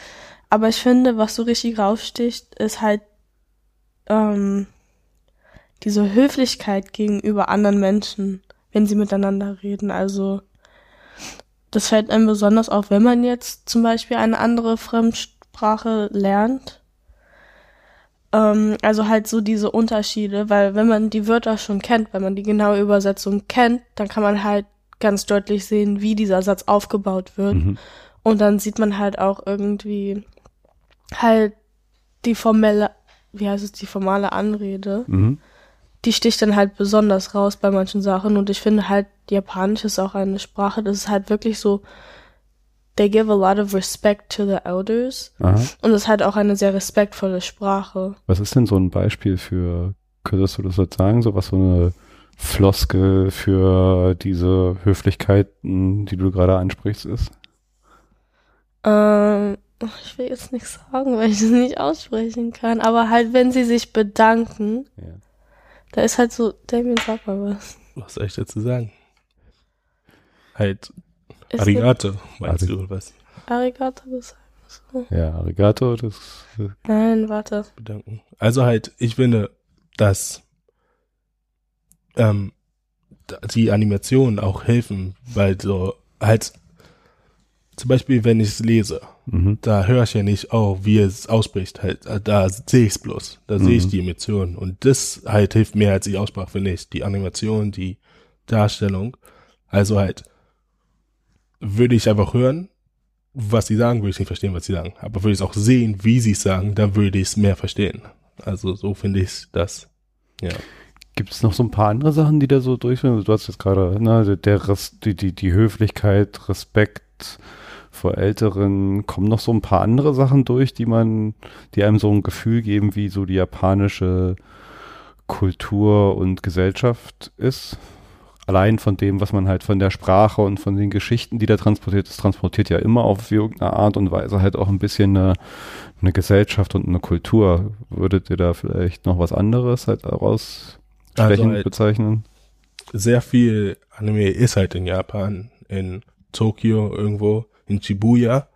Aber ich finde, was so richtig raussticht, ist halt ähm, diese Höflichkeit gegenüber anderen Menschen, wenn sie miteinander reden. Also das fällt einem besonders auf, wenn man jetzt zum Beispiel eine andere Fremdsprache lernt. Ähm, also halt so diese Unterschiede, weil wenn man die Wörter schon kennt, wenn man die genaue Übersetzung kennt, dann kann man halt ganz deutlich sehen, wie dieser Satz aufgebaut wird. Mhm. Und dann sieht man halt auch irgendwie halt die formelle, wie heißt es, die formale Anrede. Mhm. Die sticht dann halt besonders raus bei manchen Sachen. Und ich finde halt, Japanisch ist auch eine Sprache, das ist halt wirklich so, they give a lot of respect to the elders. Aha. Und es ist halt auch eine sehr respektvolle Sprache.
Was ist denn so ein Beispiel für, könntest du das jetzt sagen, so was so eine Floskel für diese Höflichkeiten, die du gerade ansprichst, ist?
Ähm, ich will jetzt nichts sagen, weil ich es nicht aussprechen kann. Aber halt, wenn sie sich bedanken, ja. da ist halt so, Damien, sag mal was.
Was soll ich dazu sagen? Halt, es Arigato, meinst Ari du, oder was?
Arigato, das
so. Ja, Arigato, das.
Nein, warte.
Bedanken. Also halt, ich finde, dass ähm, die Animationen auch helfen, weil so halt zum Beispiel, wenn ich es lese, mhm. da höre ich ja nicht, oh, wie es ausspricht, halt, äh, da sehe ich es bloß, da mhm. sehe ich die Emotionen und das halt hilft mehr als die Aussprache, finde ich, die Animation, die Darstellung, also halt würde ich einfach hören, was sie sagen, würde ich nicht verstehen, was sie sagen, aber würde ich es auch sehen, wie sie es sagen, dann würde ich es mehr verstehen, also so finde ich das, ja.
Gibt es noch so ein paar andere Sachen, die da so durchführen? Du hast jetzt gerade, ne, der, Res, die, die, die Höflichkeit, Respekt vor Älteren. Kommen noch so ein paar andere Sachen durch, die man, die einem so ein Gefühl geben, wie so die japanische Kultur und Gesellschaft ist? Allein von dem, was man halt von der Sprache und von den Geschichten, die da transportiert, das transportiert ja immer auf irgendeine Art und Weise halt auch ein bisschen eine, eine Gesellschaft und eine Kultur. Würdet ihr da vielleicht noch was anderes halt daraus also halt bezeichnen?
Sehr viel Anime ist halt in Japan, in Tokio irgendwo, in Shibuya,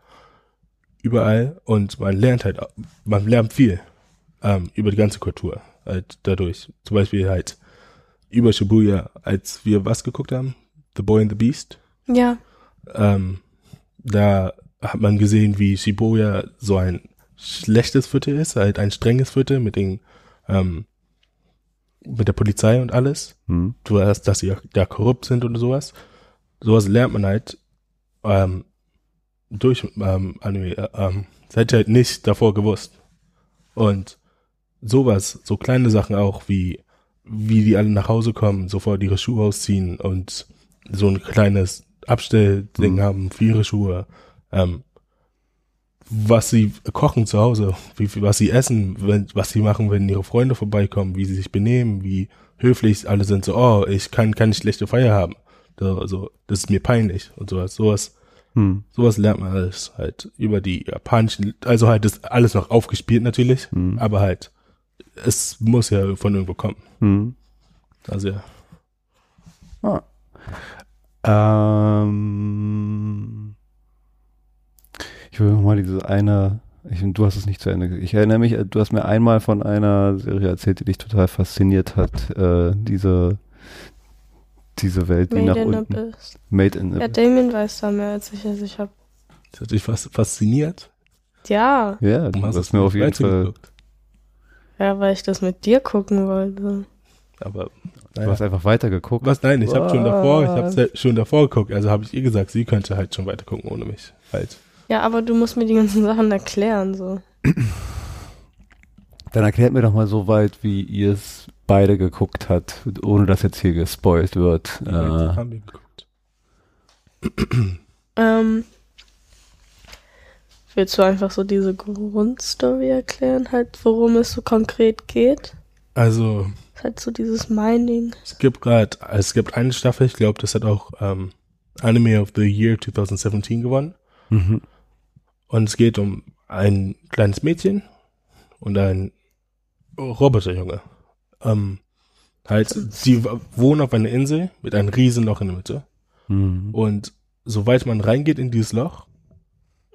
überall und man lernt halt, man lernt viel ähm, über die ganze Kultur halt dadurch. Zum Beispiel halt über Shibuya, als wir was geguckt haben, The Boy and the Beast.
Ja.
Ähm, da hat man gesehen, wie Shibuya so ein schlechtes Viertel ist, halt ein strenges Viertel mit den ähm, mit der Polizei und alles. Mhm. Du hast, dass sie da korrupt sind und sowas. Sowas lernt man halt ähm, durch ähm, Anime. Äh, ähm, das hätte ich halt nicht davor gewusst. Und sowas, so kleine Sachen auch wie wie die alle nach Hause kommen, sofort ihre Schuhe ausziehen und so ein kleines Abstellding mhm. haben für ihre Schuhe. Ähm, was sie kochen zu Hause, wie, was sie essen, wenn, was sie machen, wenn ihre Freunde vorbeikommen, wie sie sich benehmen, wie höflich alle sind, so, oh, ich kann keine schlechte Feier haben. So, also, das ist mir peinlich und sowas. Sowas, hm. sowas lernt man alles halt über die japanischen, also halt ist alles noch aufgespielt natürlich, hm. aber halt, es muss ja von irgendwo kommen. Hm. Also ja.
Ah. Ähm ich will nochmal diese eine, ich, du hast es nicht zu Ende. Ich erinnere mich, du hast mir einmal von einer Serie erzählt, die dich total fasziniert hat. Äh, diese, diese Welt, die Made nach unten. Abyss. Made in
Ja, Damien weiß da mehr als ich, also ich habe.
Das hat dich fast fasziniert?
Ja.
Ja, du hast, hast mir auf jeden Fall. Geguckt.
Ja, weil ich das mit dir gucken wollte.
Aber
naja. Du hast einfach weitergeguckt.
Was? Nein, ich habe schon davor, ich habe schon davor geguckt. Also habe ich ihr gesagt, sie könnte halt schon weiter gucken ohne mich. Halt.
Ja, aber du musst mir die ganzen Sachen erklären, so.
Dann erklärt mir doch mal so weit, wie ihr es beide geguckt hat, ohne dass jetzt hier gespoilt wird.
Äh, haben wir geguckt.
Ähm, willst du einfach so diese Grundstory erklären, halt, worum es so konkret geht?
Also,
Ist halt so dieses Mining.
es gibt gerade, es gibt eine Staffel, ich glaube, das hat auch ähm, Anime of the Year 2017 gewonnen.
mhm.
Und es geht um ein kleines Mädchen und ein Roboterjunge. Ähm, halt, die wohnen auf einer Insel mit einem riesen Loch in der Mitte.
Mhm.
Und soweit man reingeht in dieses Loch,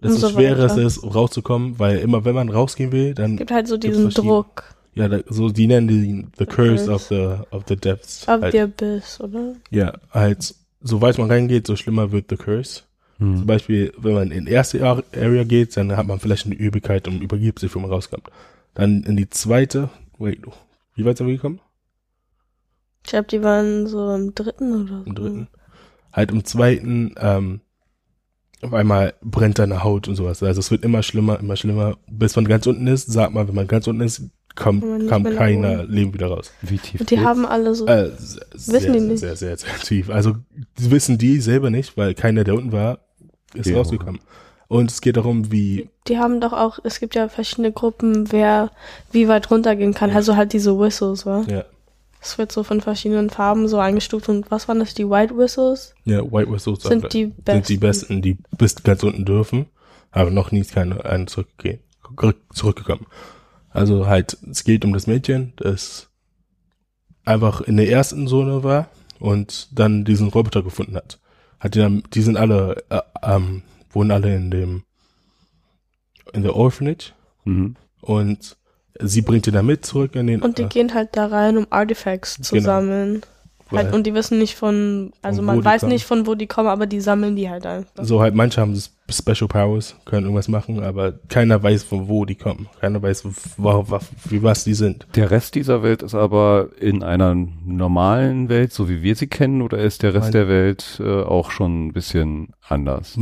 desto
Umso
schwerer
weiter.
ist es rauszukommen, weil immer wenn man rausgehen will, dann
Gibt halt so diesen Druck
ja, da, so die nennen die the curse
Curse.
of the of the depths.
auf
halt,
dir bist, oder?
ja, halt so weit man reingeht, so schlimmer wird the curse. Zum
Mhm.
Beispiel, wenn man in die erste Ar- Area geht, dann hat man vielleicht eine Übelkeit und übergibt sich, wenn man rauskommt. Dann in die zweite, wait, wie weit sind wir gekommen?
Ich glaube, die waren so im dritten oder so.
Im dritten. Halt im zweiten, ähm, auf einmal brennt deine Haut und sowas. Also es wird immer schlimmer, immer schlimmer, bis man ganz unten ist. Sag mal, wenn man ganz unten ist,
man
kam
nach
keiner. Leben wieder raus.
Wie tief
Und die
geht's?
haben alle so,
Äh, sehr,
Wissen die nicht?
Sehr, sehr, sehr tief. Also wissen die selber nicht, weil keiner, der unten war, ist
Ja.
rausgekommen. Und es geht darum, wie,
die haben doch auch, es gibt ja verschiedene Gruppen, wer wie weit runtergehen kann.
Ja.
Also halt diese Whistles, wa?
ja,
Es wird so von verschiedenen Farben so eingestuft. Und was waren das, die White Whistles?
ja, White Whistles
Sind die besten.
sind die besten, die bis ganz unten dürfen, aber noch nie keine einen zurückgehen, zurückgekommen. Also halt, es geht um das Mädchen, das einfach in der ersten Zone war und dann diesen Roboter gefunden hat. Hat die dann, die sind alle, äh, ähm, wohnen alle in dem, in der Orphanage
Mhm.
und sie bringt die dann mit zurück in den,
Und die
äh,
gehen halt da rein, um Artifacts zu
Genau.
sammeln. Halt, und die wissen nicht von, also man weiß
kommen.
nicht von wo die kommen, aber die sammeln die halt einfach.
So halt, manche haben das Special Powers, können irgendwas machen, aber keiner weiß, von wo die kommen. Keiner weiß, wo, wo, wie was die sind.
Der Rest dieser Welt ist aber in einer normalen Welt, so wie wir sie kennen, oder ist der Rest
Nein.
der Welt äh, auch schon ein bisschen anders?
Es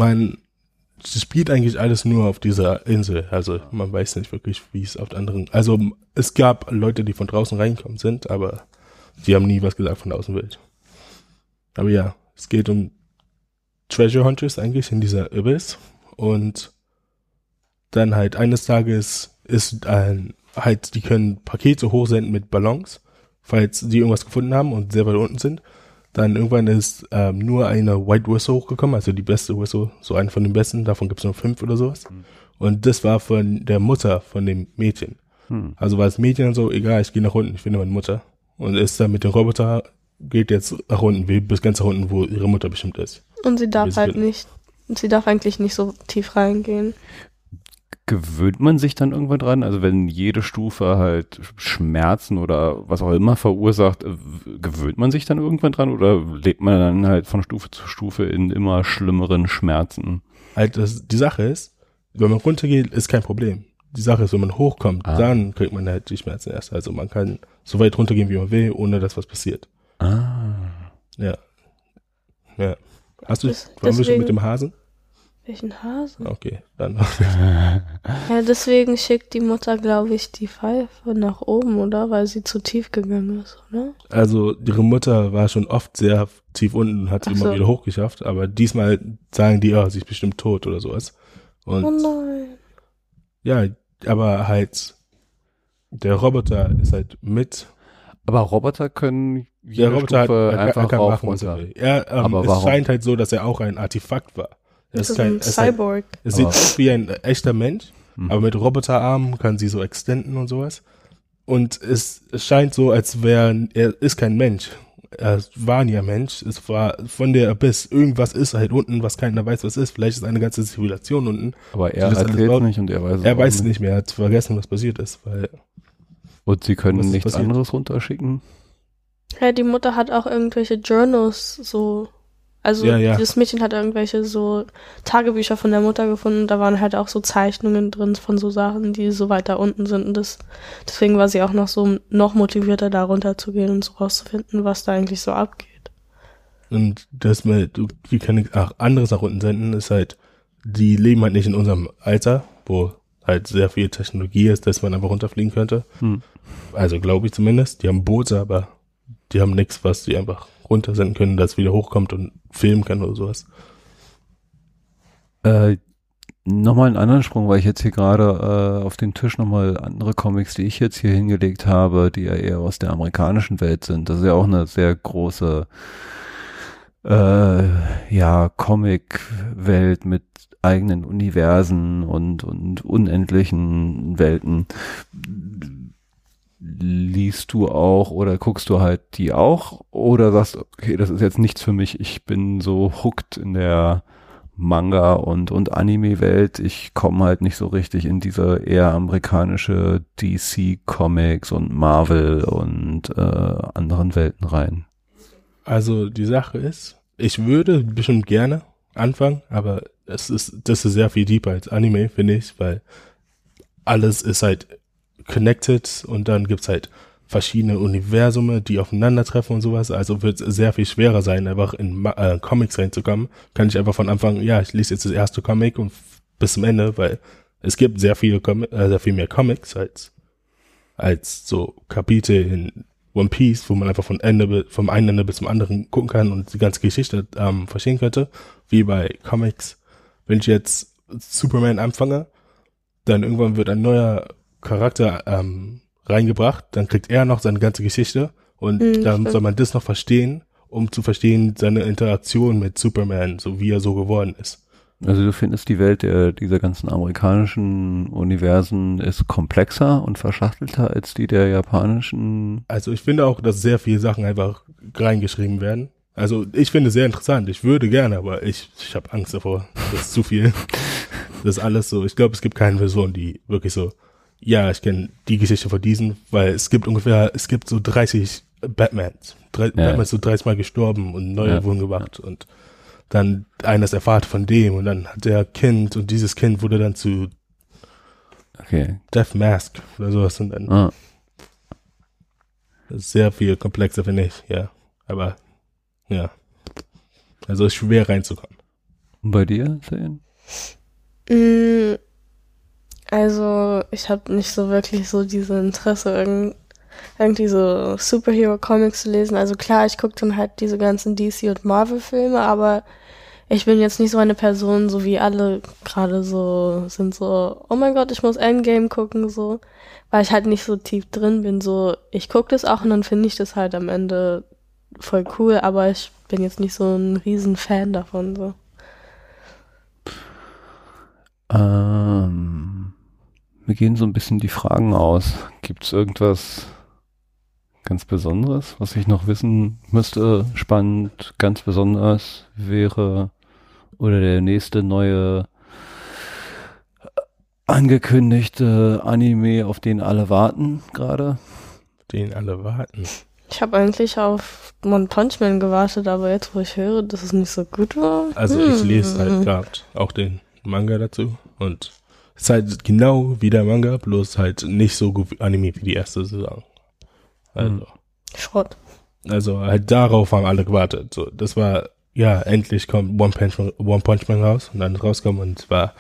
spielt eigentlich alles nur auf dieser Insel. Also man weiß nicht wirklich, wie es auf anderen. Also es gab Leute, die von draußen reingekommen sind, aber die haben nie was gesagt von der Außenwelt. Aber ja, es geht um Treasure Hunters eigentlich in dieser Abyss und dann halt eines Tages ist ein halt die können Pakete hochsenden mit Ballons, falls die irgendwas gefunden haben und sehr weit unten sind. Dann irgendwann ist ähm, nur eine White Whistle hochgekommen, also die beste Whistle, so eine von den besten, davon gibt es nur fünf oder sowas. Und das war von der Mutter von dem Mädchen.
Hm.
Also war das Mädchen so, egal, ich gehe nach unten, ich finde meine Mutter. Und ist dann mit dem Roboter, geht jetzt nach unten, will bis ganz nach unten, wo ihre Mutter bestimmt ist.
Und sie darf halt
sind-
nicht, sie darf eigentlich nicht so tief reingehen.
Gewöhnt man sich dann irgendwann dran? Also wenn jede Stufe halt Schmerzen oder was auch immer verursacht, äh, gewöhnt man sich dann irgendwann dran oder lebt man dann halt von Stufe zu Stufe in immer schlimmeren Schmerzen?
Halt, das, die Sache ist, wenn man runtergeht, ist kein Problem. Die Sache ist, wenn man hochkommt,
Ah.
dann kriegt man halt die Schmerzen erst. Also man kann so weit runtergehen, wie man will, ohne dass was passiert.
Ah.
Ja. Ja. Hast du,
Das-
waren wir schon mit dem Hasen?
Welchen Hasen?
Okay, dann.
Ja, deswegen schickt die Mutter, glaube ich, die Pfeife nach oben, oder? Weil sie zu tief gegangen ist, oder?
Also, ihre Mutter war schon oft sehr tief unten und hat sie
Ach
immer
so.
wieder hochgeschafft, aber diesmal sagen die, oh, sie ist bestimmt tot oder sowas. Und
Oh nein.
ja, aber halt, der Roboter ist halt mit.
Aber Roboter können
Der
jede
Roboter
Stufe
hat, er, er
einfach
kann
rauf
machen, was er
runter.
Er, ähm,
Aber
es
warum?
scheint halt so, dass er auch ein Artefakt war. Er
Das
ist
ist
kein,
ein
ist
Cyborg.
es sieht
Aber-
aus wie ein echter Mensch,
Mhm.
aber mit Roboterarmen kann sie so extenden und sowas. Und es, es scheint so, als wäre, er ist kein Mensch. Er war nie ein Mensch. Es war von der Abyss. Irgendwas ist halt unten, was keiner weiß, was ist. Vielleicht ist eine ganze Zivilisation unten.
Aber er erzählt nicht und er weiß es
Er weiß es nicht mehr. Er hat vergessen, was passiert ist. Weil,
Und sie können nichts
passiert?
anderes runterschicken?
Ja, die Mutter hat auch irgendwelche Journals, so. Also,
Ja, ja.
das Mädchen hat irgendwelche so Tagebücher von der Mutter gefunden. Da waren halt auch so Zeichnungen drin von so Sachen, die so weiter unten sind. Und das, deswegen war sie auch noch so noch motivierter, da runterzugehen und so rauszufinden, was da eigentlich so abgeht.
und das mit, du- die können auch anderes nach unten senden, ist halt, die leben halt nicht in unserem Alter, wo halt sehr viel Technologie ist, dass man einfach runterfliegen könnte.
Hm.
Also glaube ich zumindest. Die haben Boote, aber die haben nichts, was die einfach runtersenden können, das wieder hochkommt und filmen kann oder sowas.
Äh, nochmal einen anderen Sprung, weil ich jetzt hier gerade äh, auf den Tisch nochmal andere Comics, die ich jetzt hier hingelegt habe, die ja eher aus der amerikanischen Welt sind. Das ist ja auch eine sehr große äh, ja, Comic-Welt mit eigenen Universen und, und unendlichen Welten. Liest du auch oder guckst du halt die auch oder sagst, okay, das ist jetzt nichts für mich, ich bin so hooked in der Manga und, und Anime-Welt. Ich komme halt nicht so richtig in diese eher amerikanische DC-Comics und Marvel und äh, anderen Welten rein.
Also die Sache ist, ich würde bestimmt gerne anfangen, aber es ist, das ist sehr viel deeper als Anime, finde ich, weil alles ist halt connected und dann gibt's halt verschiedene Universume, die aufeinandertreffen und sowas. Also wird es sehr viel schwerer sein, einfach in äh, Comics reinzukommen. Kann ich einfach von Anfang, ja, ich lese jetzt das erste Comic und bis zum Ende, weil es gibt sehr viele, Com äh, sehr viel mehr Comics als als so Kapitel in One Piece, wo man einfach von Ende vom einen Ende bis zum anderen gucken kann und die ganze Geschichte ähm, verstehen könnte, wie bei Comics. Wenn ich jetzt Superman anfange, dann irgendwann wird ein neuer Charakter ähm, reingebracht, dann kriegt er noch seine ganze Geschichte und mhm, dann stimmt. soll man das noch verstehen, um zu verstehen seine Interaktion mit Superman, so wie er so geworden ist.
Also du findest die Welt der, dieser ganzen amerikanischen Universen ist komplexer und verschachtelter als die der japanischen?
Also ich finde auch, dass sehr viele Sachen einfach reingeschrieben werden. Also ich finde es sehr interessant. Ich würde gerne, aber ich, ich habe Angst davor. Das ist zu viel. Das ist alles so. Ich glaube, es gibt keine Person, die wirklich so ja, ich kenne die Geschichte von diesen, weil es gibt ungefähr, es gibt so 30 Batmans. Drei, ja. Batman ist so 30 Mal gestorben und neue ja. wurden gemacht und dann einer ist der Vater von dem und dann hat der Kind und dieses Kind wurde dann zu
okay.
Death Mask oder sowas und dann ah. sehr viel komplexer finde ich, ja. Aber ja. Also ist schwer reinzukommen.
Und bei dir, Sehen?
Mm, also, ich habe nicht so wirklich so diese Interesse, irgend, irgendwie so Superhero-Comics zu lesen. Also klar, ich gucke dann halt diese ganzen DC- und Marvel-Filme, aber ich bin jetzt nicht so eine Person, so wie alle gerade so sind so, oh mein Gott, ich muss Endgame gucken, so. Weil ich halt nicht so tief drin bin, so, ich gucke das auch und dann finde ich das halt am Ende voll cool, aber ich bin jetzt nicht so ein riesen Fan davon, so.
Ähm, mir gehen so ein bisschen die Fragen aus. Gibt es irgendwas ganz Besonderes, was ich noch wissen müsste? Spannend, ganz besonders wäre oder der nächste neue angekündigte Anime, auf den alle warten gerade?
Den alle warten.
Ich habe eigentlich auf One Punch Man gewartet, aber jetzt, wo ich höre, dass es nicht so gut war.
Also ich lese halt hm. gerade auch den Manga dazu und ist halt genau wie der Manga, bloß halt nicht so gut animiert wie die erste Saison. Also. Hm.
Schrott.
Also halt darauf haben alle gewartet. So, das war, ja, endlich kommt One Punch, Man, One Punch Man raus und dann rauskommen und es war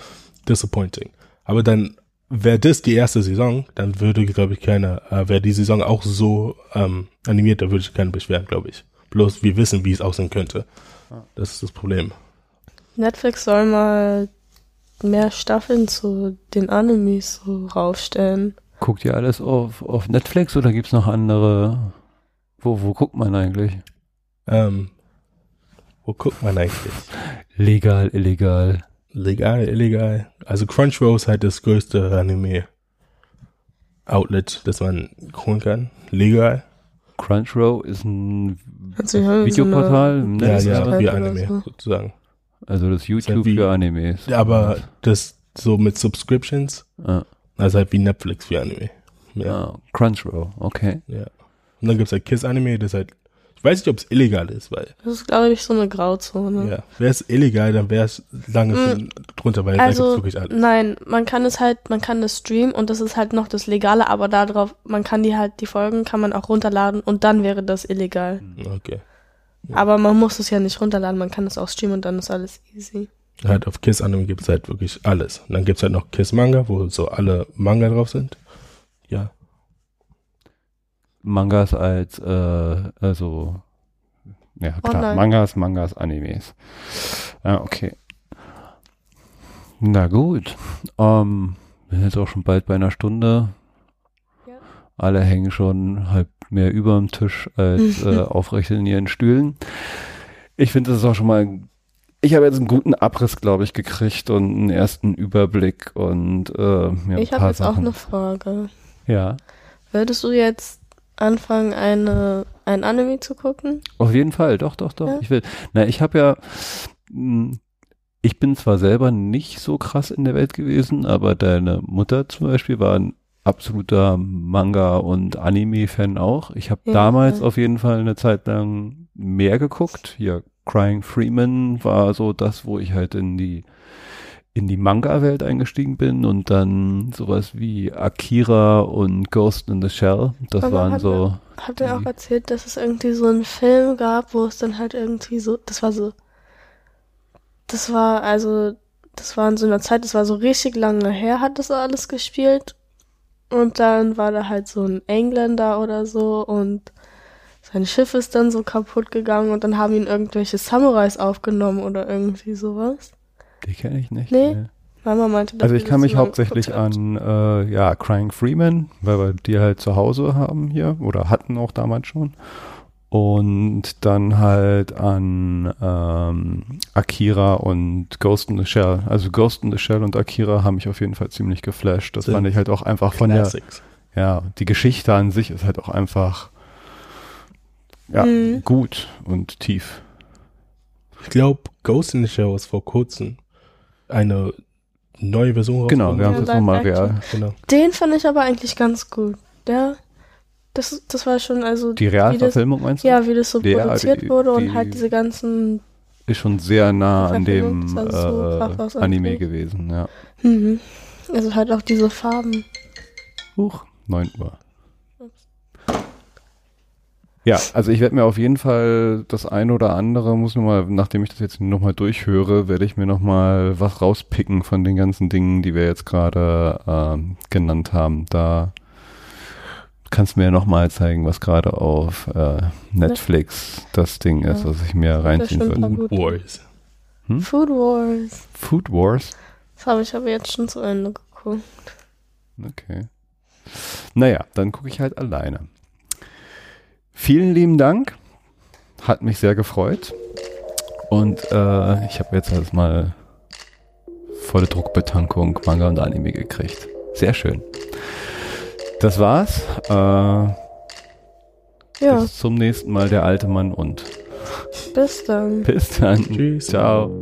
disappointing. Aber dann wäre das die erste Saison, dann würde, glaube ich, keiner, äh, wäre die Saison auch so ähm, animiert, da würde ich keinen beschweren, glaube ich. Bloß wir wissen, wie es aussehen könnte. Das ist das Problem.
Netflix soll mal mehr Staffeln zu den Animes so raufstellen.
Guckt ihr alles auf, auf Netflix oder gibt's noch andere? Wo, wo guckt man eigentlich?
Ähm, wo guckt man eigentlich?
Legal, illegal.
Legal, illegal. Also Crunchyroll ist halt das größte Anime-Outlet, das man holen kann. Legal.
Crunchyroll ist ein Videoportal
im Netz. Ja, ja, wie Anime so. sozusagen.
Also das YouTube wie, für Animes.
Aber das so mit Subscriptions. Ah. Also halt wie Netflix für Anime.
Ja. Ah, Crunchyroll, okay.
Ja. Und dann gibt's halt Kiss Anime, das halt, ich weiß nicht, ob es illegal ist, weil.
Das ist, glaube ich, so eine Grauzone.
Ja. Wäre es illegal, dann wäre es lange mm, drunter, weil
also, da gibt's wirklich alles. Nein, man kann es halt, man kann das streamen und das ist halt noch das Legale, aber darauf, man kann die halt, die Folgen kann man auch runterladen und dann wäre das illegal.
Okay.
Aber man muss es ja nicht runterladen, man kann es auch streamen und dann ist alles easy.
Halt auf Kiss Anime gibt es halt wirklich alles. Und dann gibt es halt noch Kiss Manga, wo so alle Manga drauf sind. Ja.
Mangas als, äh, also, ja klar,
Online.
Mangas, Mangas, Animes. Ja, okay. Na gut. Ähm, wir sind jetzt auch schon bald bei einer Stunde.
Ja.
Alle hängen schon halb mehr über dem Tisch als äh, aufrecht in ihren Stühlen. Ich finde, das ist auch schon mal. Ich habe jetzt einen guten Abriss, glaube ich, gekriegt und einen ersten Überblick und äh, ein
ich habe jetzt auch eine Frage.
ja,
Würdest du jetzt anfangen, eine, ein Anime zu gucken?
auf jeden Fall. Doch, doch, doch.
Ja.
Ich will. Na, ich habe ja. mh, Ich bin zwar selber nicht so krass in der Welt gewesen, aber deine Mutter zum Beispiel war ein absoluter Manga- und Anime-Fan auch. Ich habe
Ja,
damals
ja.
auf jeden Fall eine Zeit lang mehr geguckt. Hier, Crying Freeman war so das, wo ich halt in die in die Manga-Welt eingestiegen bin und dann sowas wie Akira und Ghost in the Shell. Das
Aber
waren
hat
so.
Habt ihr auch erzählt, dass es irgendwie so einen Film gab, wo es dann halt irgendwie so, das war so, das war also, das war in so einer Zeit, das war so richtig lange her, hat das alles gespielt. Und dann war da halt so ein Engländer oder so und sein Schiff ist dann so kaputt gegangen und dann haben ihn irgendwelche Samurais aufgenommen oder irgendwie sowas.
Die kenne ich nicht.
Nee. Mama meinte,
Also ich kann mich hauptsächlich an äh, ja Crying Freeman, weil wir die halt zu Hause haben hier oder hatten auch damals schon. Und dann halt an ähm, Akira und Ghost in the Shell. Also Ghost in the Shell und Akira haben mich auf jeden Fall ziemlich geflasht. Das
Sind
fand ich halt auch einfach von der,
Classics.
ja, die Geschichte an sich ist halt auch einfach ja,
Mhm.
gut und tief.
Ich glaube, Ghost in the Shell ist vor kurzem eine neue Version
Genau, wir haben
Ja,
es jetzt nochmal real.
Genau.
Den fand ich aber eigentlich ganz gut. Der, das, das war schon also
Die Realverfilmung meinst du?
ja, wie das so
Ja,
produziert
die-
wurde
die-
und halt diese ganzen,
Ist schon sehr nah an dem
sah so
äh, Anime gewesen, ja.
mhm. also halt auch diese Farben.
Huch, 9 Uhr. Ja, also ich werde mir auf jeden Fall das eine oder andere, muss noch mal, nachdem ich das jetzt nochmal durchhöre, werde ich mir nochmal was rauspicken von den ganzen Dingen, die wir jetzt gerade ähm, genannt haben. Da kannst du mir nochmal zeigen, was gerade auf äh, Netflix das Ding ist,
Ja.
was ich mir reinziehen würde.
gut.
Wars.
Hm?
Food Wars.
Food Wars?
Das habe ich aber jetzt schon zu Ende geguckt.
Okay. Naja, dann gucke ich halt alleine. Vielen lieben Dank. Hat mich sehr gefreut. Und äh, ich habe jetzt halt mal volle Druckbetankung Manga und Anime gekriegt. Sehr schön. Das war's. Äh,
Ja,
Bis zum nächsten Mal, der alte Mann und.
bis dann.
Bis dann.
Tschüss.
Ciao.